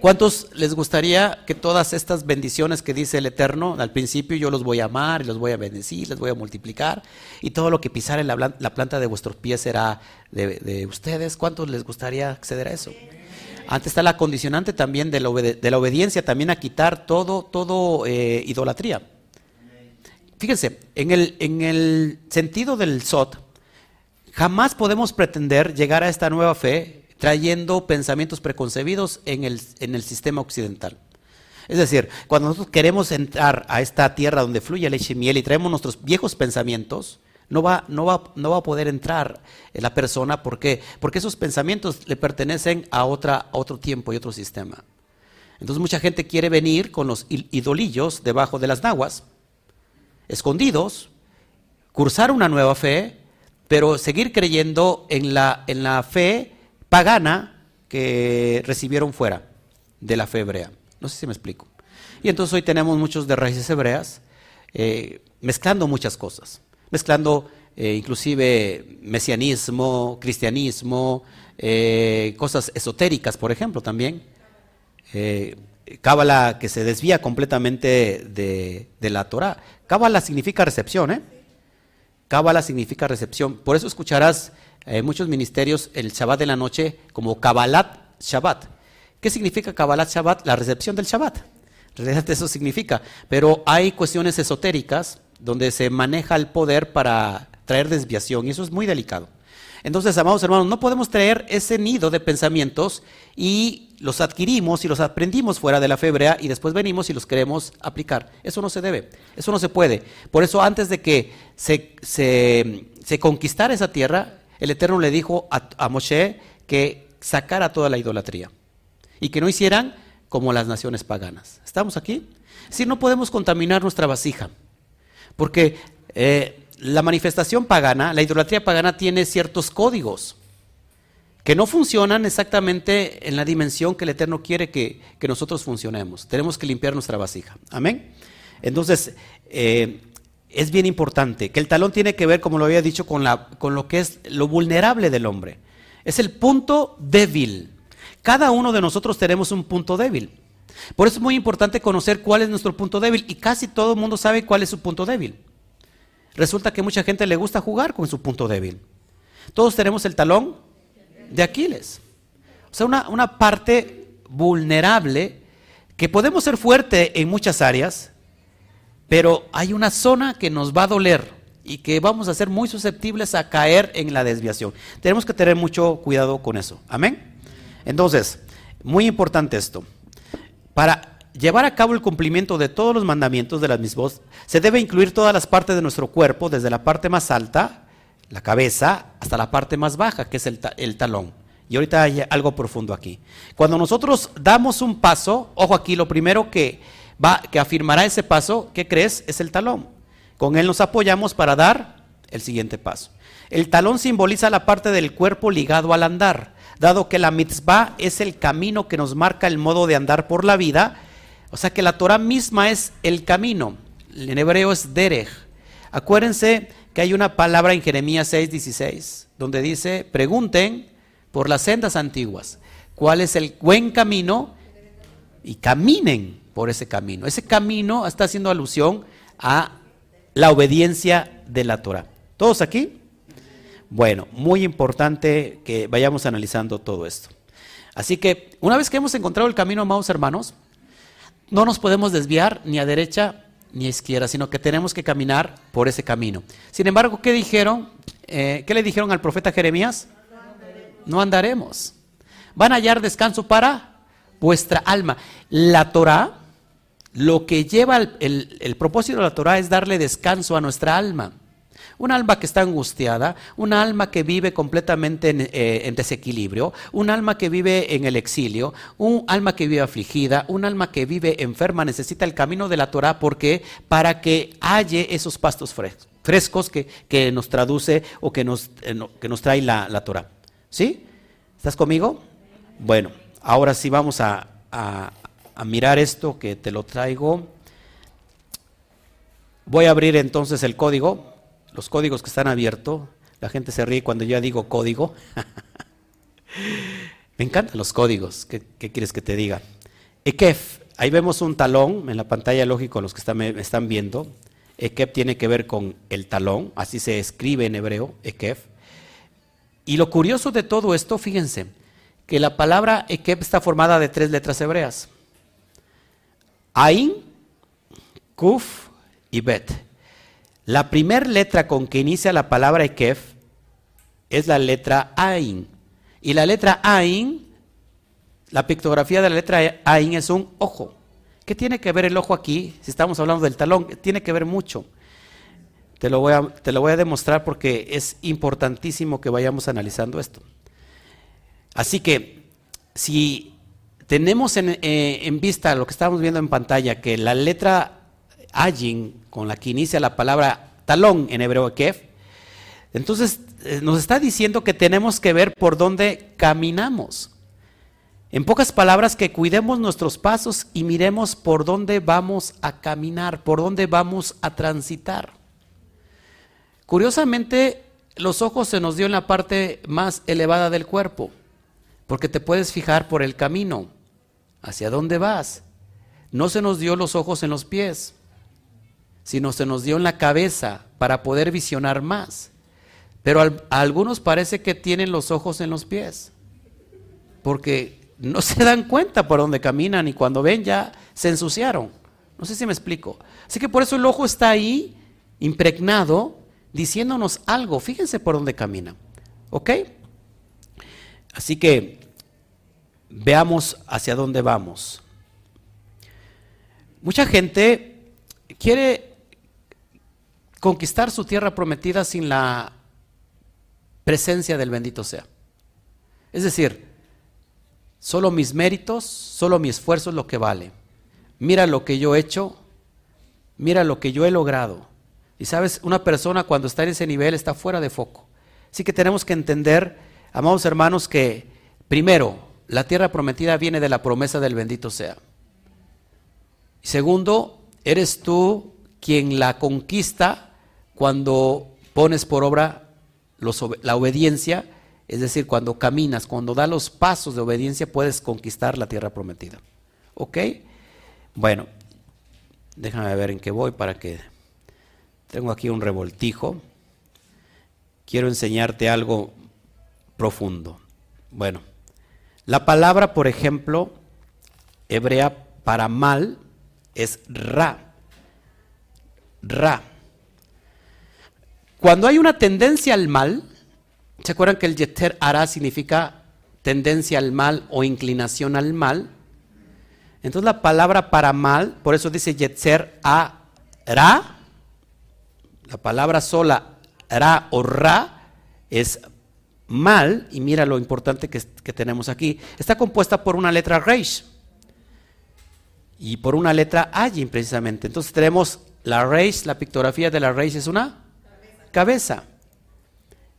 [SPEAKER 1] ¿Cuántos les gustaría que todas estas bendiciones que dice el Eterno, al principio yo los voy a amar los voy a bendecir, les voy a multiplicar, y todo lo que pisar en la, planta de vuestros pies será de, ustedes? ¿Cuántos les gustaría acceder a eso? Antes está la condicionante también de la, obediencia, también a quitar todo, todo eh, idolatría. Fíjense, en el, en el sentido del SOT, jamás podemos pretender llegar a esta nueva fe trayendo pensamientos preconcebidos en el, en el sistema occidental. Es decir, cuando nosotros queremos entrar a esta tierra donde fluye leche y miel y traemos nuestros viejos pensamientos, no va, no va, no va a poder entrar la persona. Porque esos pensamientos le pertenecen a, otra, a otro tiempo y otro sistema. Entonces mucha gente quiere venir con los idolillos debajo de las naguas, escondidos, cursar una nueva fe, pero seguir creyendo en la, en la fe pagana que recibieron fuera de la fe hebrea. No sé si me explico. Y entonces hoy tenemos muchos de raíces hebreas eh, mezclando muchas cosas, mezclando eh, inclusive mesianismo, cristianismo, eh, cosas esotéricas, por ejemplo, también. Cábala que se desvía completamente de, de la Torah. Cábala significa recepción, ¿eh? Cábala significa recepción. Por eso escucharás en muchos ministerios el Shabbat de la noche como Kabbalat Shabbat. ¿Qué significa Kabbalat Shabbat? La recepción del Shabbat. En realidad eso significa. Pero hay cuestiones esotéricas donde se maneja el poder para traer desviación y eso es muy delicado. Entonces, amados hermanos, no podemos traer ese nido de pensamientos y los adquirimos y los aprendimos fuera de la fe hebrea y después venimos y los queremos aplicar. Eso no se debe, eso no se puede. Por eso, antes de que se, se conquistara esa tierra, el Eterno le dijo a, Moshe que sacara toda la idolatría y que no hicieran como las naciones paganas. ¿Estamos aquí? Si no podemos contaminar nuestra vasija, porque eh, la manifestación pagana, la idolatría pagana tiene ciertos códigos que no funcionan exactamente en la dimensión que el Eterno quiere que, nosotros funcionemos. Tenemos que limpiar nuestra vasija. Amén. Entonces, eh, es bien importante, que el talón tiene que ver, como lo había dicho, con, la, con lo que es lo vulnerable del hombre. Es el punto débil. Cada uno de nosotros tenemos un punto débil. Por eso es muy importante conocer cuál es nuestro punto débil y casi todo el mundo sabe cuál es su punto débil. Resulta que mucha gente le gusta jugar con su punto débil. Todos tenemos el talón de Aquiles. O sea, una, una parte vulnerable que podemos ser fuerte en muchas áreas, pero hay una zona que nos va a doler y que vamos a ser muy susceptibles a caer en la desviación. Tenemos que tener mucho cuidado con eso. Amén. Entonces, muy importante esto. Para llevar a cabo el cumplimiento de todos los mandamientos de las mismas, se debe incluir todas las partes de nuestro cuerpo, desde la parte más alta, la cabeza, hasta la parte más baja, que es el, el talón. Y ahorita hay algo profundo aquí. Cuando nosotros damos un paso, ojo aquí, lo primero que que afirmará ese paso, ¿qué crees? Es el talón. Con él nos apoyamos para dar el siguiente paso. El talón simboliza la parte del cuerpo ligado al andar, dado que la mitzvah es el camino que nos marca el modo de andar por la vida, o sea que la Torah misma es el camino. En hebreo es derech. Acuérdense que hay una palabra en Jeremías 6:16, donde dice, pregunten por las sendas antiguas, cuál es el buen camino y caminen por ese camino. Ese camino está haciendo alusión a la obediencia de la Torah. ¿Todos aquí? Bueno, muy importante que vayamos analizando todo esto. Así que una vez que hemos encontrado el camino, amados hermanos, no nos podemos desviar ni a derecha ni a izquierda, sino que tenemos que caminar por ese camino. Sin embargo, ¿qué dijeron? Eh, ¿Qué le dijeron al profeta Jeremías? No andaremos. van a hallar descanso para vuestra alma. La Torah, lo que lleva el, propósito de la Torah es darle descanso a nuestra alma. Un alma que está angustiada, un alma que vive completamente en, eh, en, desequilibrio, un alma que vive en el exilio, un alma que vive afligida, un alma que vive enferma, necesita el camino de la Torah porque para que halle esos pastos frescos, que, nos traduce o que nos, eh, que nos trae la, la Torah. ¿Sí? ¿Estás conmigo? Bueno, ahora sí vamos a, mirar esto que te lo traigo. Voy a abrir entonces el código, los códigos que están abiertos. La gente se ríe cuando yo digo código. Me encantan los códigos. ¿Qué, quieres que te diga? Ekef, ahí vemos un talón en la pantalla, lógico, los que están, están viendo. Ekef tiene que ver con el talón, así se escribe en hebreo, Ekef. Y lo curioso de todo esto, fíjense, que la palabra Ekeb está formada de tres letras hebreas. Ain, Kuf y Bet. La primera letra con que inicia la palabra Ekeb es la letra Ain. Y la letra Ain, la pictografía de la letra Ain es un ojo. ¿Qué tiene que ver el ojo aquí? Si estamos hablando del talón, tiene que ver mucho. Te lo, voy a, te lo voy a demostrar porque es importantísimo que vayamos analizando esto. Así que si tenemos eh, en, vista lo que estamos viendo en pantalla, que la letra Ayin, con la que inicia la palabra talón en hebreo kef, entonces eh, nos está diciendo que tenemos que ver por dónde caminamos. En pocas palabras, que cuidemos nuestros pasos y miremos por dónde vamos a caminar, por dónde vamos a transitar. Curiosamente, los ojos se nos dio en la parte más elevada del cuerpo, porque te puedes fijar por el camino, hacia dónde vas. No se nos dio los ojos en los pies, sino se nos dio en la cabeza para poder visionar más. Pero a algunos parece que tienen los ojos en los pies, porque no se dan cuenta por dónde caminan y cuando ven ya se ensuciaron. No sé si me explico. Así que por eso el ojo está ahí, impregnado diciéndonos algo. Fíjense por dónde camina. ¿Ok? Así que veamos hacia dónde vamos. Mucha gente quiere conquistar su tierra prometida sin la presencia del bendito sea. Es decir, solo mis méritos, solo mi esfuerzo es lo que vale. Mira lo que yo he hecho, mira lo que yo he logrado. Y sabes, una persona cuando está en ese nivel está fuera de foco. Así que tenemos que entender, amados hermanos, que primero, la tierra prometida viene de la promesa del bendito sea. Segundo, eres tú quien la conquista cuando pones por obra la obediencia, es decir, cuando caminas, cuando das los pasos de obediencia, puedes conquistar la tierra prometida. ¿Ok? Bueno, déjame ver en qué voy para que tengo aquí un revoltijo. Quiero enseñarte algo profundo. Bueno, la palabra, por ejemplo, hebrea para mal es ra. Ra. Cuando hay una tendencia al mal, ¿se acuerdan que el yeter ara significa tendencia al mal o inclinación al mal? Entonces la palabra para mal, por eso dice yetzer a ra, la palabra sola, ra o ra, es mal, y mira lo importante que, tenemos aquí, está compuesta por una letra reish y por una letra ayin precisamente. Entonces tenemos la reish, la pictografía de la reish es una cabeza.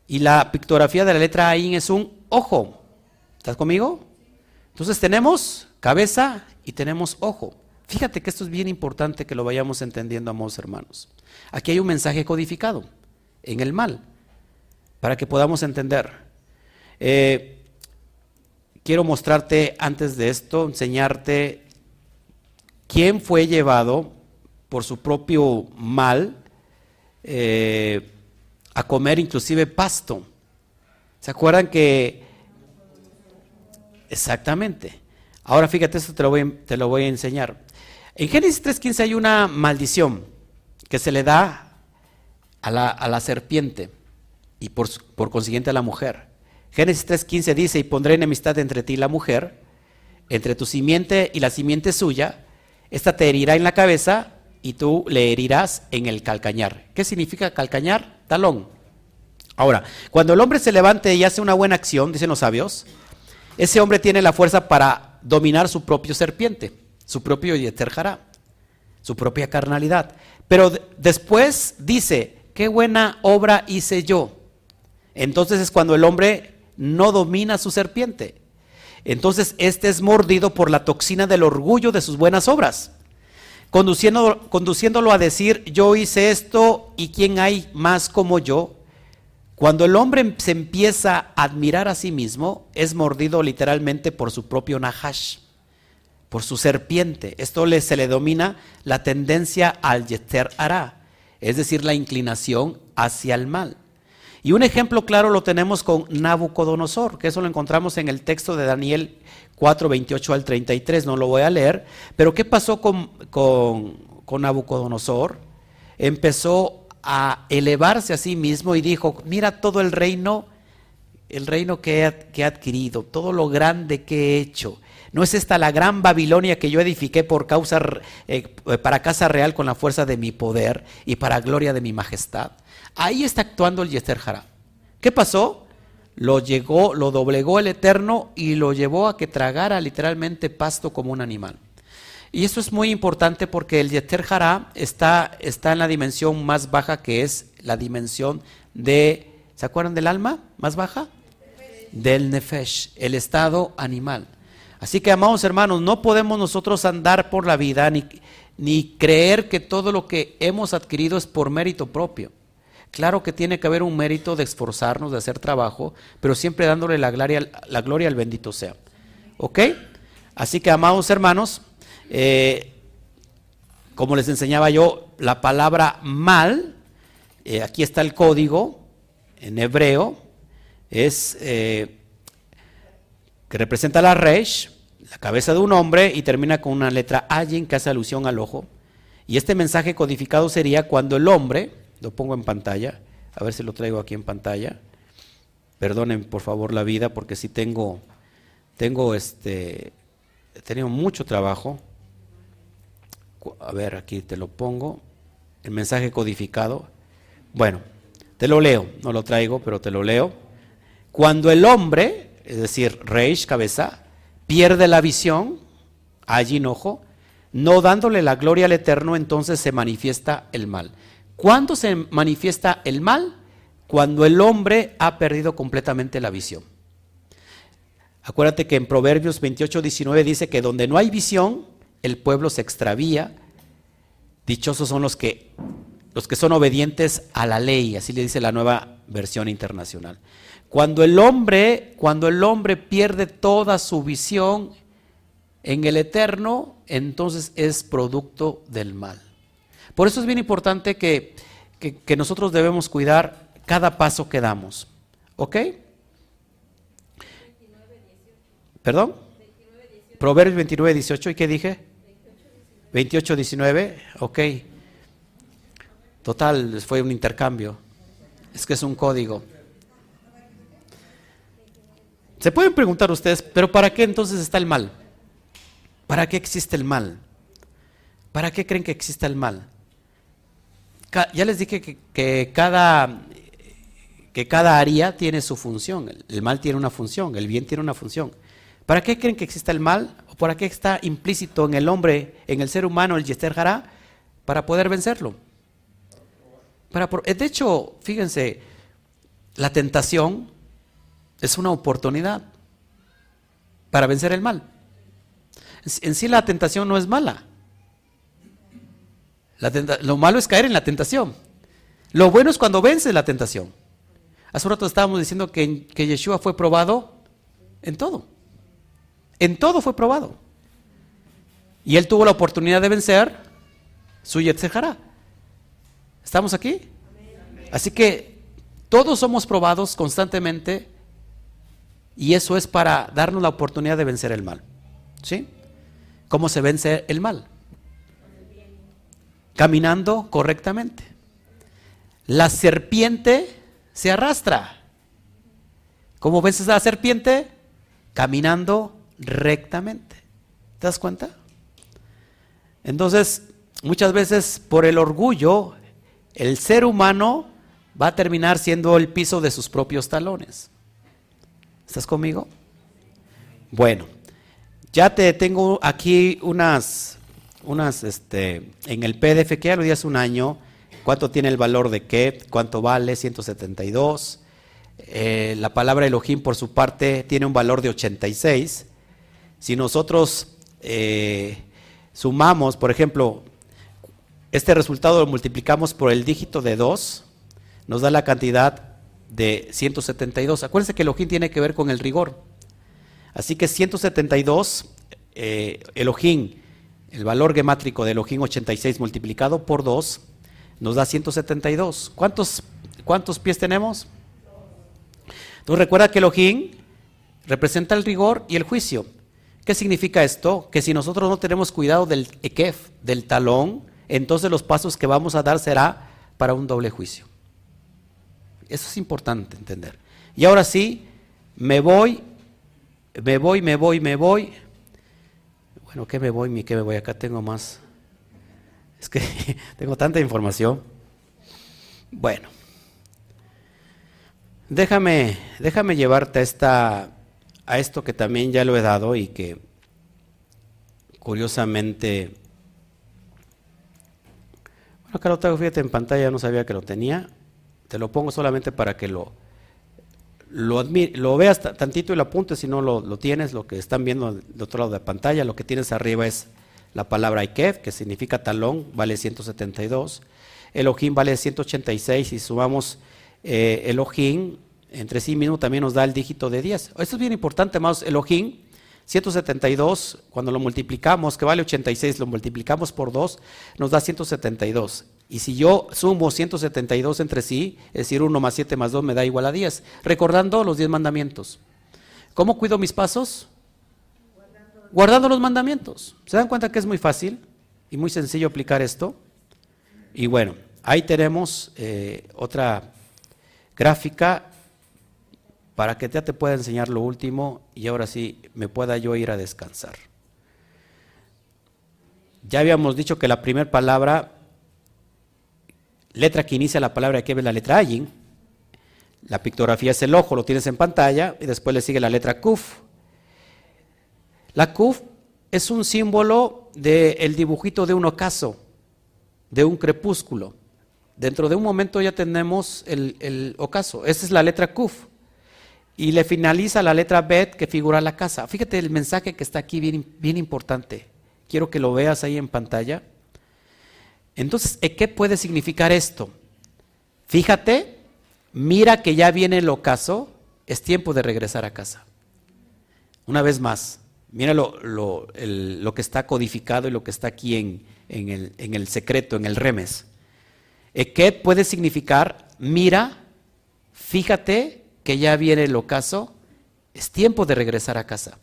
[SPEAKER 1] Y la pictografía de la letra ayin es un ojo. ¿Estás conmigo? Entonces tenemos cabeza y tenemos ojo. Fíjate que esto es bien importante que lo vayamos entendiendo, amados hermanos. Aquí hay un mensaje codificado en el mal, para que podamos entender. Eh, quiero mostrarte antes de esto, enseñarte quién fue llevado por su propio mal eh, a comer inclusive pasto. ¿Se acuerdan que... Exactamente. Ahora fíjate, esto te lo voy, te lo voy a enseñar. En Génesis 3.15 hay una maldición que se le da a la, serpiente y por, consiguiente a la mujer. Génesis 3.15 dice, y pondré enemistad entre ti y la mujer, entre tu simiente y la simiente suya, esta te herirá en la cabeza y tú le herirás en el calcañar. ¿Qué significa calcañar? Talón. Ahora, cuando el hombre se levante y hace una buena acción, dicen los sabios, ese hombre tiene la fuerza para dominar su propio serpiente, su propio yeterjará, su propia carnalidad. Pero después dice, qué buena obra hice yo. Entonces es cuando el hombre no domina su serpiente. Entonces este es mordido por la toxina del orgullo de sus buenas obras, conduciéndolo a decir, yo hice esto y quién hay más como yo, cuando el hombre se empieza a admirar a sí mismo, es mordido literalmente por su propio nahash, por su serpiente. Esto le, se le domina la tendencia al yeter hará, es decir, la inclinación hacia el mal. Y un ejemplo claro lo tenemos con Nabucodonosor, que eso lo encontramos en el texto de Daniel 4, 28 al 33, no lo voy a leer, pero ¿qué pasó con, con, Nabucodonosor? Empezó a elevarse a sí mismo y dijo, mira todo el reino, el reino que he, adquirido, todo lo grande que he hecho. ¿No es esta la gran Babilonia que yo edifiqué por causa, eh, para casa real con la fuerza de mi poder y para gloria de mi majestad? Ahí está actuando el Yester ¿Qué pasó? Lo llegó, lo doblegó el Eterno y lo llevó a que tragara literalmente pasto como un animal. Y eso es muy importante porque el Yeter Hará está, está en la dimensión más baja que es la dimensión de, ¿se acuerdan del alma más baja? Del Nefesh, el estado animal. Así que, amados hermanos, no podemos nosotros andar por la vida ni, ni creer que todo lo que hemos adquirido es por mérito propio. Claro que tiene que haber un mérito de esforzarnos, de hacer trabajo, pero siempre dándole la gloria, la gloria al bendito sea. ¿Ok? Así que, amados hermanos, eh, como les enseñaba yo, la palabra mal, eh, aquí está el código en hebreo, es eh, que representa la resh, la cabeza de un hombre, y termina con una letra ayin que hace alusión al ojo. Y este mensaje codificado sería cuando el hombre, lo pongo en pantalla, a ver si lo traigo aquí en pantalla. Perdonen por favor la vida porque si tengo, tengo este, he tenido mucho trabajo a ver, aquí te lo pongo, el mensaje codificado. Bueno, te lo leo, no lo traigo, pero te lo leo. Cuando el hombre, es decir, Reish, cabeza, pierde la visión, allí enojo, no dándole la gloria al Eterno, entonces se manifiesta el mal. ¿Cuándo se manifiesta el mal? Cuando el hombre ha perdido completamente la visión. Acuérdate que en Proverbios 28, 19 dice que donde no hay visión, el pueblo se extravía. Dichosos son los que, los que son obedientes a la ley, así le dice la nueva versión internacional. Cuando el hombre, cuando el hombre pierde toda su visión en el eterno, entonces es producto del mal. Por eso es bien importante que, que nosotros debemos cuidar cada paso que damos. ¿Ok? ¿Perdón? Proverbios 29, 18. ¿Y qué dije? 28, 19, ok. Total, fue un intercambio. Es que es un código. Se pueden preguntar ustedes, pero ¿para qué entonces está el mal? ¿Para qué existe el mal? ¿Para qué creen que existe el mal? Ya les dije que, cada, que cada área tiene su función. El mal tiene una función, el bien tiene una función. ¿Para qué creen que existe el mal? ¿O para qué está implícito en el hombre, en el ser humano, el Yester Hará? Para poder vencerlo. Para, de hecho, fíjense, la tentación es una oportunidad para vencer el mal. En sí la tentación no es mala. Lo malo es caer en la tentación. Lo bueno es cuando vence la tentación. Hace un rato estábamos diciendo que, que Yeshua fue probado en todo. En todo fue probado. Y él tuvo la oportunidad de vencer su Yetzejara. ¿Estamos aquí? Así que todos somos probados constantemente y eso es para darnos la oportunidad de vencer el mal. ¿Sí? ¿Cómo se vence el mal? Caminando correctamente. La serpiente se arrastra. ¿Cómo vences a la serpiente? Caminando rectamente. ¿Te das cuenta? Entonces, muchas veces por el orgullo, el ser humano va a terminar siendo el piso de sus propios talones. ¿Estás conmigo? Bueno, ya te tengo aquí unas, unas, este, en el PDF que ya lo hace un año, cuánto tiene el valor de qué, cuánto vale, 172. Eh, la palabra Elohim por su parte tiene un valor de 86. Si nosotros eh, sumamos, por ejemplo, este resultado lo multiplicamos por el dígito de 2, nos da la cantidad de 172. Acuérdense que Elohim tiene que ver con el rigor. Así que 172, eh, Elohim, el valor gemátrico de Elohim 86 multiplicado por 2, nos da 172. ¿Cuántos, cuántos pies tenemos? Entonces recuerda que Elohim representa el rigor y el juicio. ¿Qué significa esto? Que si nosotros no tenemos cuidado del ekef, del talón, entonces los pasos que vamos a dar será para un doble juicio. Eso es importante entender. Y ahora sí, me voy, me voy, me voy, me voy. Bueno, ¿qué me voy? Mi qué me voy? Acá tengo más. Es que tengo tanta información. Bueno, déjame, déjame llevarte a, esta, a esto que también ya lo he dado y que curiosamente, bueno, acá lo fíjate en pantalla, no sabía que lo tenía. Te lo pongo solamente para que lo, lo, lo veas tantito y lo apuntes, si no lo, tienes, lo que están viendo del otro lado de la pantalla, lo que tienes arriba es la palabra Ikef, que significa talón, vale 172. Elohim vale 186 y sumamos eh, Elohim entre sí mismo también nos da el dígito de 10. Esto es bien importante, más Elohim 172, cuando lo multiplicamos, que vale 86, lo multiplicamos por 2, nos da 172. Y si yo sumo 172 entre sí, es decir, 1 más 7 más 2 me da igual a 10. Recordando los 10 mandamientos. ¿Cómo cuido mis pasos? Guardando los mandamientos. ¿Se dan cuenta que es muy fácil y muy sencillo aplicar esto? Y bueno, ahí tenemos eh, otra gráfica para que ya te pueda enseñar lo último y ahora sí me pueda yo ir a descansar. Ya habíamos dicho que la primera palabra letra que inicia la palabra que es la letra Ayin. La pictografía es el ojo, lo tienes en pantalla, y después le sigue la letra Kuf. La Kuf es un símbolo del dibujito de un ocaso, de un crepúsculo. Dentro de un momento ya tenemos el, ocaso. Esa es la letra Kuf. Y le finaliza la letra Bet que figura la casa. Fíjate el mensaje que está aquí bien, bien importante. Quiero que lo veas ahí en pantalla. Entonces, ¿qué puede significar esto? Fíjate, mira que ya viene el ocaso, es tiempo de regresar a casa. Una vez más, mira lo, que está codificado y lo que está aquí en, el, secreto, en el remes. ¿Qué puede significar? Mira, fíjate que ya viene el ocaso, es tiempo de regresar a casa.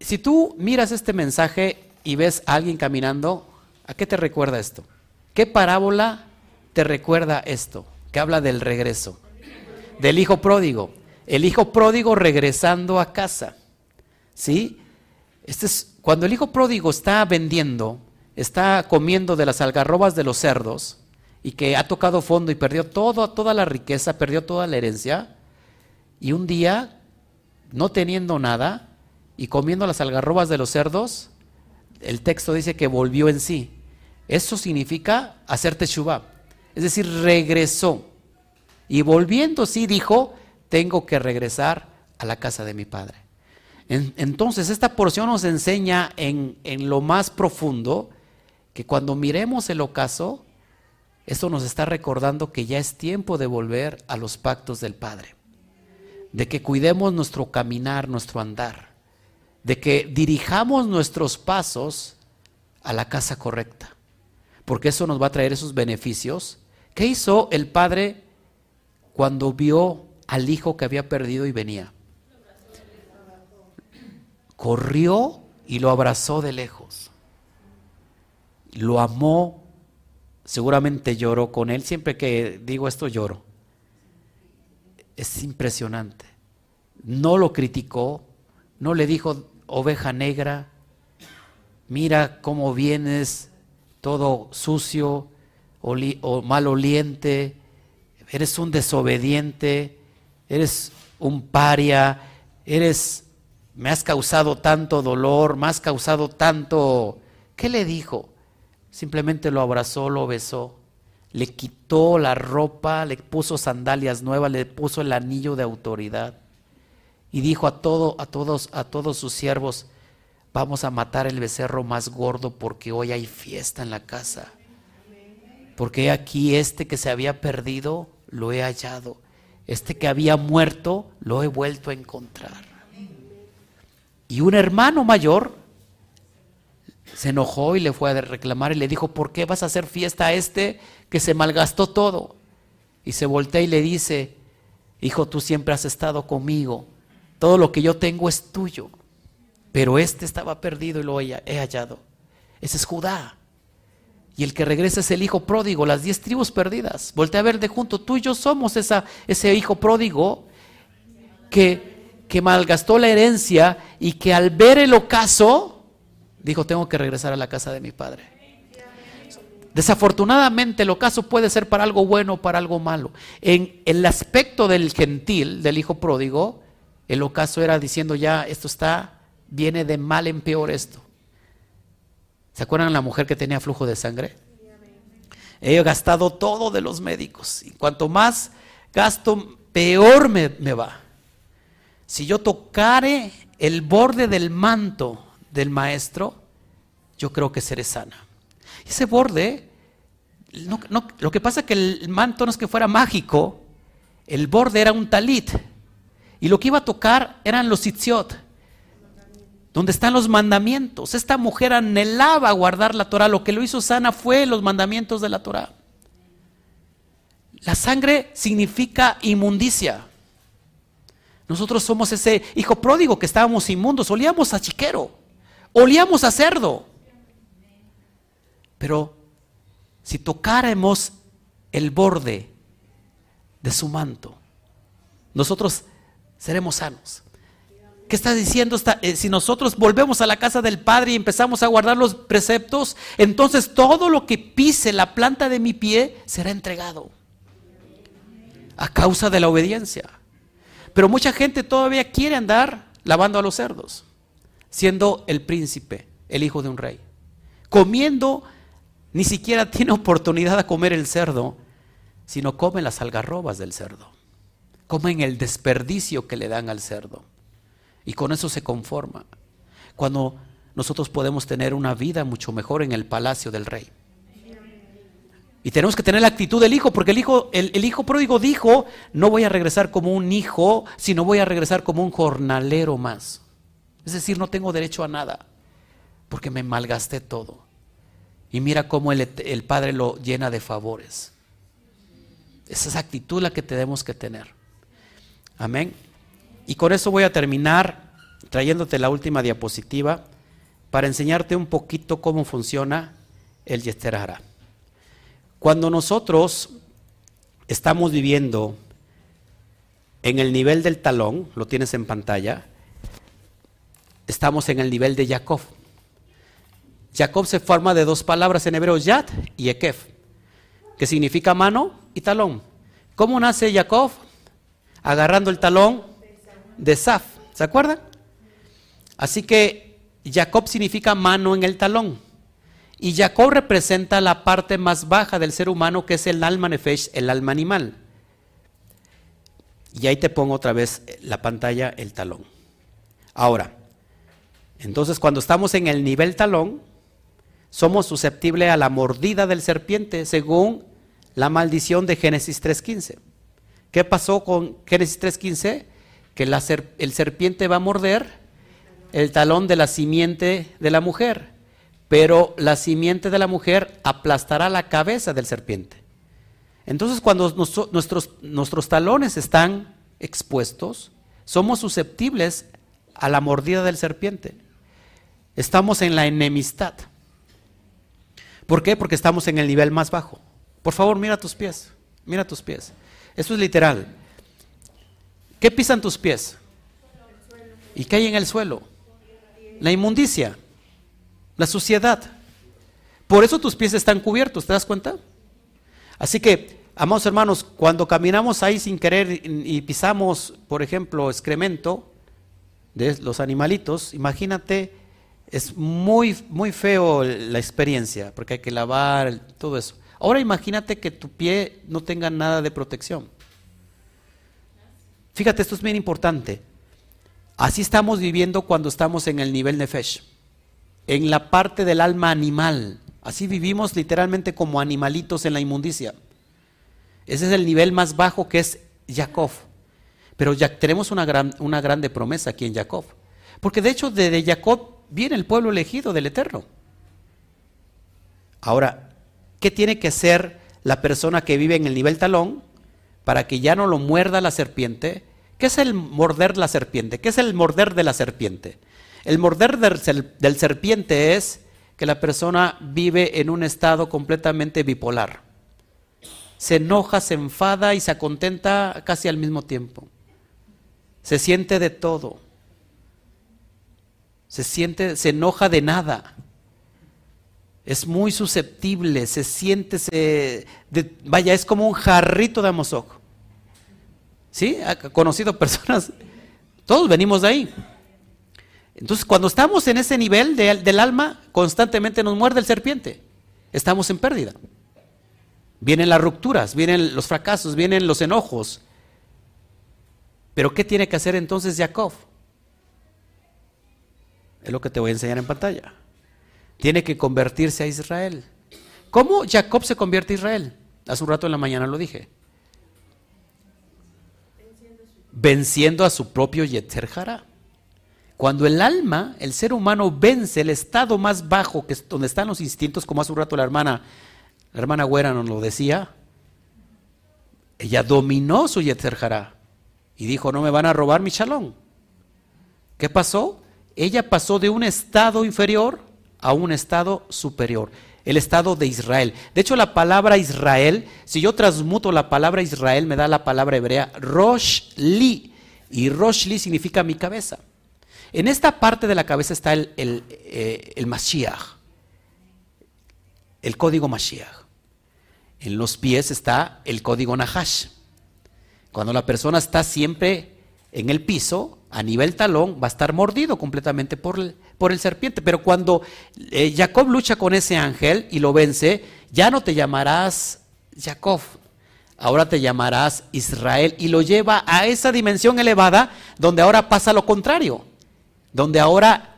[SPEAKER 1] si tú miras este mensaje y ves a alguien caminando, ¿a qué te recuerda esto? ¿Qué parábola te recuerda esto? Que habla del regreso, del hijo pródigo. El hijo pródigo regresando a casa. ¿Sí? Este es, cuando el hijo pródigo está vendiendo, está comiendo de las algarrobas de los cerdos y que ha tocado fondo y perdió todo, toda la riqueza, perdió toda la herencia, y un día, no teniendo nada y comiendo las algarrobas de los cerdos, el texto dice que volvió en sí. Eso significa hacer teshuva. Es decir, regresó. Y volviendo sí dijo, tengo que regresar a la casa de mi padre. entonces, esta porción nos enseña en, en lo más profundo que cuando miremos el ocaso, esto nos está recordando que ya es tiempo de volver a los pactos del Padre, de que cuidemos nuestro caminar, nuestro andar de que dirijamos nuestros pasos a la casa correcta, porque eso nos va a traer esos beneficios. ¿Qué hizo el padre cuando vio al hijo que había perdido y venía? Corrió y lo abrazó de lejos. Lo amó, seguramente lloró con él. Siempre que digo esto lloro. es impresionante. No lo criticó, no le dijo oveja negra, mira cómo vienes todo sucio o maloliente, eres un desobediente, eres un paria, eres, me has causado tanto dolor, me has causado tanto... ¿Qué le dijo? Simplemente lo abrazó, lo besó, le quitó la ropa, le puso sandalias nuevas, le puso el anillo de autoridad y dijo a, todo, a, todos, a todos sus siervos, vamos a matar el becerro más gordo porque hoy hay fiesta en la casa. Porque aquí este que se había perdido, lo he hallado. Este que había muerto, lo he vuelto a encontrar. Y un hermano mayor se enojó y le fue a reclamar y le dijo, ¿por qué vas a hacer fiesta a este que se malgastó todo? Y se voltea y le dice, hijo, tú siempre has estado conmigo, todo lo que yo tengo es tuyo, pero este estaba perdido y lo he hallado. Ese es Judá. Y el que regresa es el hijo pródigo, las diez tribus perdidas. Voltea a ver de junto, tú y yo somos esa, ese hijo pródigo que, que malgastó la herencia y que al ver el ocaso dijo, tengo que regresar a la casa de mi padre. Desafortunadamente el ocaso puede ser para algo bueno o para algo malo. En el aspecto del gentil, del hijo pródigo, el ocaso era diciendo ya, esto está, viene de mal en peor esto. ¿Se acuerdan la mujer que tenía flujo de sangre? He gastado todo de los médicos. Y cuanto más gasto, peor me, me va. Si yo tocare el borde del manto del maestro, yo creo que seré sana. Ese borde, lo que pasa es que el manto no es que fuera mágico, el borde era un talit. Y lo que iba a tocar eran los itziot, donde están los mandamientos. Esta mujer anhelaba guardar la Torah. Lo que lo hizo sana fue los mandamientos de la Torah. La sangre significa inmundicia. Nosotros somos ese hijo pródigo que estábamos inmundos, olíamos a chiquero, olíamos a cerdo. Pero si tocáramos el borde de su manto, nosotros seremos sanos. ¿Qué está diciendo? Eh, si nosotros volvemos a la casa del Padre y empezamos a guardar los preceptos, entonces todo lo que pise la planta de mi pie será entregado a causa de la obediencia. Pero mucha gente todavía quiere andar lavando a los cerdos, siendo el príncipe, el hijo de un rey. Comiendo, ni siquiera tiene oportunidad de comer el cerdo, sino come las algarrobas del cerdo. Comen el desperdicio que le dan al cerdo. Y con eso se conforma. Cuando nosotros podemos tener una vida mucho mejor en el palacio del rey. Y tenemos que tener la actitud del hijo, porque el hijo, el, hijo pródigo dijo, no voy a regresar como un hijo, sino voy a regresar como un jornalero más. Es decir, no tengo derecho a nada, porque me malgasté todo. Y mira cómo el, el Padre lo llena de favores. Esa es actitud la que tenemos que tener. Amén. Y con eso voy a terminar trayéndote la última diapositiva para enseñarte un poquito cómo funciona el Yesterara. Cuando nosotros estamos viviendo en el nivel del talón, lo tienes en pantalla, estamos en el nivel de Jacob. Jacob se forma de dos palabras en hebreo, Yad y Ekef, que significa mano y talón. ¿Cómo nace Jacob? Agarrando el talón de Saf. ¿Se acuerdan? Así que Jacob significa mano en el talón. Y Jacob representa la parte más baja del ser humano, que es el alma nefesh, el alma animal. Y ahí te pongo otra vez la pantalla, el talón. Ahora, entonces cuando estamos en el nivel talón, somos susceptibles a la mordida del serpiente, según la maldición de Génesis 3.15. ¿Qué pasó con Génesis 3.15? que el serpiente va a morder el talón de la simiente de la mujer, pero la simiente de la mujer aplastará la cabeza del serpiente. Entonces cuando nuestros talones están expuestos, somos susceptibles a la mordida del serpiente. Estamos en la enemistad. ¿Por qué? Porque estamos en el nivel más bajo. Por favor, mira tus pies. Mira tus pies. Eso es literal. ¿Qué pisan tus pies? ¿Y qué hay en el suelo? La inmundicia, la suciedad. Por eso tus pies están cubiertos, ¿te das cuenta? Así que, amados hermanos, cuando caminamos ahí sin querer y pisamos, por ejemplo, excremento de los animalitos, imagínate, es muy, muy feo la experiencia, porque hay que lavar, todo eso. Ahora imagínate que tu pie no tenga nada de protección. Fíjate, esto es bien importante. Así estamos viviendo cuando estamos en el nivel Nefesh, en la parte del alma animal. Así vivimos literalmente como animalitos en la inmundicia. Ese es el nivel más bajo que es Jacob. Pero ya tenemos una, gran, una grande promesa aquí en Jacob. Porque de hecho de Jacob viene el pueblo elegido del Eterno. Ahora, ¿qué tiene que hacer la persona que vive en el nivel talón para que ya no lo muerda la serpiente? ¿Qué es el morder la serpiente? ¿Qué es el morder de la serpiente? El morder del, del serpiente es que la persona vive en un estado completamente bipolar. Se enoja, se enfada y se acontenta casi al mismo tiempo. Se siente de todo. Se siente, se enoja de nada. Es muy susceptible, se siente, se, vaya, es como un jarrito de amozoc. ¿Sí? Ha conocido personas, todos venimos de ahí. Entonces, cuando estamos en ese nivel del alma, constantemente nos muerde el serpiente. Estamos en pérdida. Vienen las rupturas, vienen los fracasos, vienen los enojos. Pero ¿qué tiene que hacer entonces Jacob? Es lo que te voy a enseñar en pantalla. Tiene que convertirse a Israel. ¿Cómo Jacob se convierte a Israel? Hace un rato en la mañana lo dije. Venciendo a su propio Yetzer Cuando el alma, el ser humano, vence el estado más bajo, que es donde están los instintos, como hace un rato la hermana, la hermana Güera nos lo decía, ella dominó su Yetzer y dijo, no me van a robar mi chalón. ¿Qué pasó? ella pasó de un estado inferior a un estado superior, el estado de Israel. De hecho, la palabra Israel, si yo transmuto la palabra Israel, me da la palabra hebrea Rosh Li, y Rosh Li significa mi cabeza. En esta parte de la cabeza está el, el, eh, el Mashiach, el código Mashiach. En los pies está el código Nahash. Cuando la persona está siempre en el piso, a nivel talón, va a estar mordido completamente por el, por el serpiente. Pero cuando eh, Jacob lucha con ese ángel y lo vence, ya no te llamarás Jacob, ahora te llamarás Israel y lo lleva a esa dimensión elevada donde ahora pasa lo contrario, donde ahora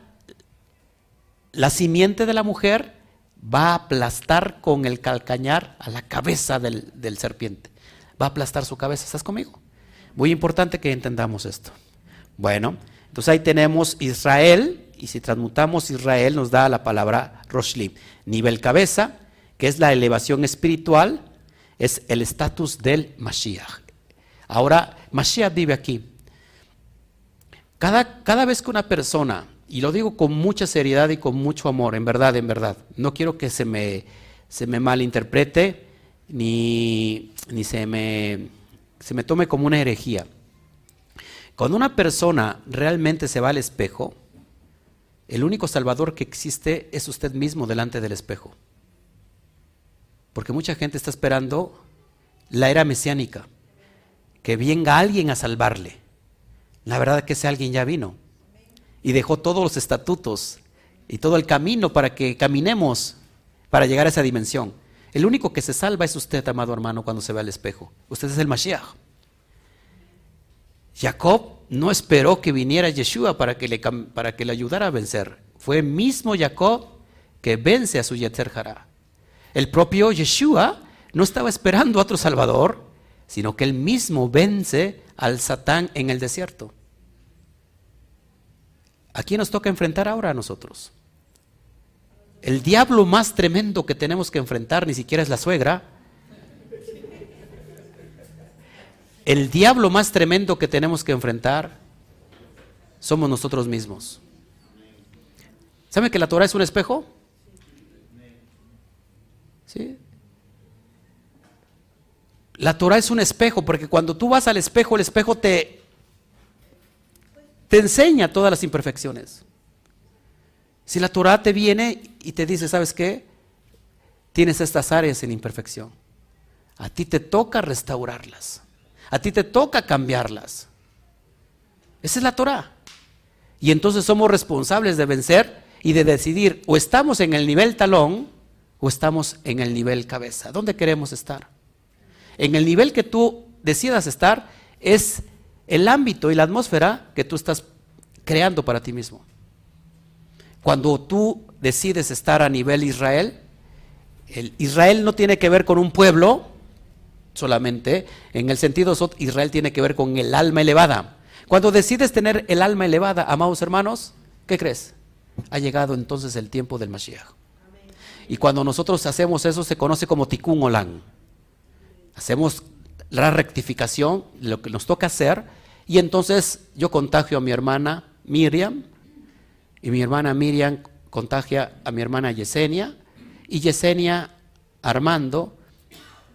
[SPEAKER 1] la simiente de la mujer va a aplastar con el calcañar a la cabeza del, del serpiente, va a aplastar su cabeza, ¿estás conmigo? Muy importante que entendamos esto. Bueno, entonces ahí tenemos Israel, y si transmutamos Israel nos da la palabra Roshli. Nivel cabeza, que es la elevación espiritual, es el estatus del Mashiach. Ahora, Mashiach vive aquí. Cada, cada vez que una persona, y lo digo con mucha seriedad y con mucho amor, en verdad, en verdad, no quiero que se me, se me malinterprete ni, ni se, me, se me tome como una herejía. Cuando una persona realmente se va al espejo, el único salvador que existe es usted mismo delante del espejo. Porque mucha gente está esperando la era mesiánica, que venga alguien a salvarle. La verdad es que ese alguien ya vino y dejó todos los estatutos y todo el camino para que caminemos para llegar a esa dimensión. El único que se salva es usted, amado hermano, cuando se ve al espejo. Usted es el Mashiach. Jacob no esperó que viniera Yeshua para que le, para que le ayudara a vencer. Fue mismo Jacob que vence a su Yetzer Hará. El propio Yeshua no estaba esperando a otro Salvador, sino que él mismo vence al Satán en el desierto. ¿A quién nos toca enfrentar ahora a nosotros? El diablo más tremendo que tenemos que enfrentar ni siquiera es la suegra, El diablo más tremendo que tenemos que enfrentar somos nosotros mismos. ¿Saben que la Torah es un espejo? ¿Sí? La Torah es un espejo, porque cuando tú vas al espejo, el espejo te, te enseña todas las imperfecciones. Si la Torah te viene y te dice, ¿sabes qué? Tienes estas áreas en imperfección. A ti te toca restaurarlas. A ti te toca cambiarlas. Esa es la Torah. Y entonces somos responsables de vencer y de decidir o estamos en el nivel talón o estamos en el nivel cabeza. ¿Dónde queremos estar? En el nivel que tú decidas estar es el ámbito y la atmósfera que tú estás creando para ti mismo. Cuando tú decides estar a nivel Israel, el Israel no tiene que ver con un pueblo solamente, en el sentido Israel tiene que ver con el alma elevada. Cuando decides tener el alma elevada, amados hermanos, ¿qué crees? Ha llegado entonces el tiempo del Mashiach. Y cuando nosotros hacemos eso se conoce como tikkun olam. Hacemos la rectificación, lo que nos toca hacer, y entonces yo contagio a mi hermana Miriam, y mi hermana Miriam contagia a mi hermana Yesenia, y Yesenia Armando,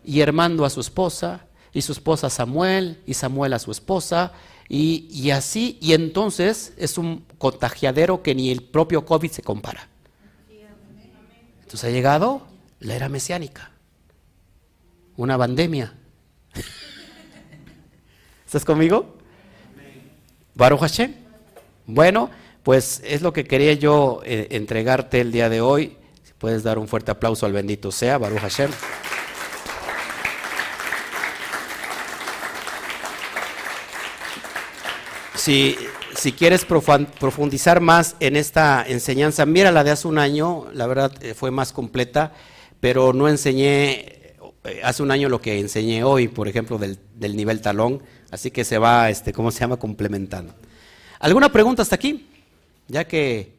[SPEAKER 1] y Armando a su esposa, y su esposa Samuel, y Samuel a su esposa, y, y, así, y entonces es un contagiadero que ni el propio COVID se compara. Entonces ha llegado la era mesiánica, una pandemia. ¿Estás conmigo? Baruch Hashem. Bueno, pues es lo que quería yo eh, entregarte el día de hoy. Si puedes dar un fuerte aplauso al bendito sea, Baruch Hashem. Si, si quieres profundizar más en esta enseñanza, mira la de hace un año, la verdad eh, fue más completa, pero no enseñé eh, hace un año lo que enseñé hoy, por ejemplo, del, del nivel talón, así que se va, este, ¿cómo se llama?, complementando. ¿Alguna pregunta hasta aquí? ya que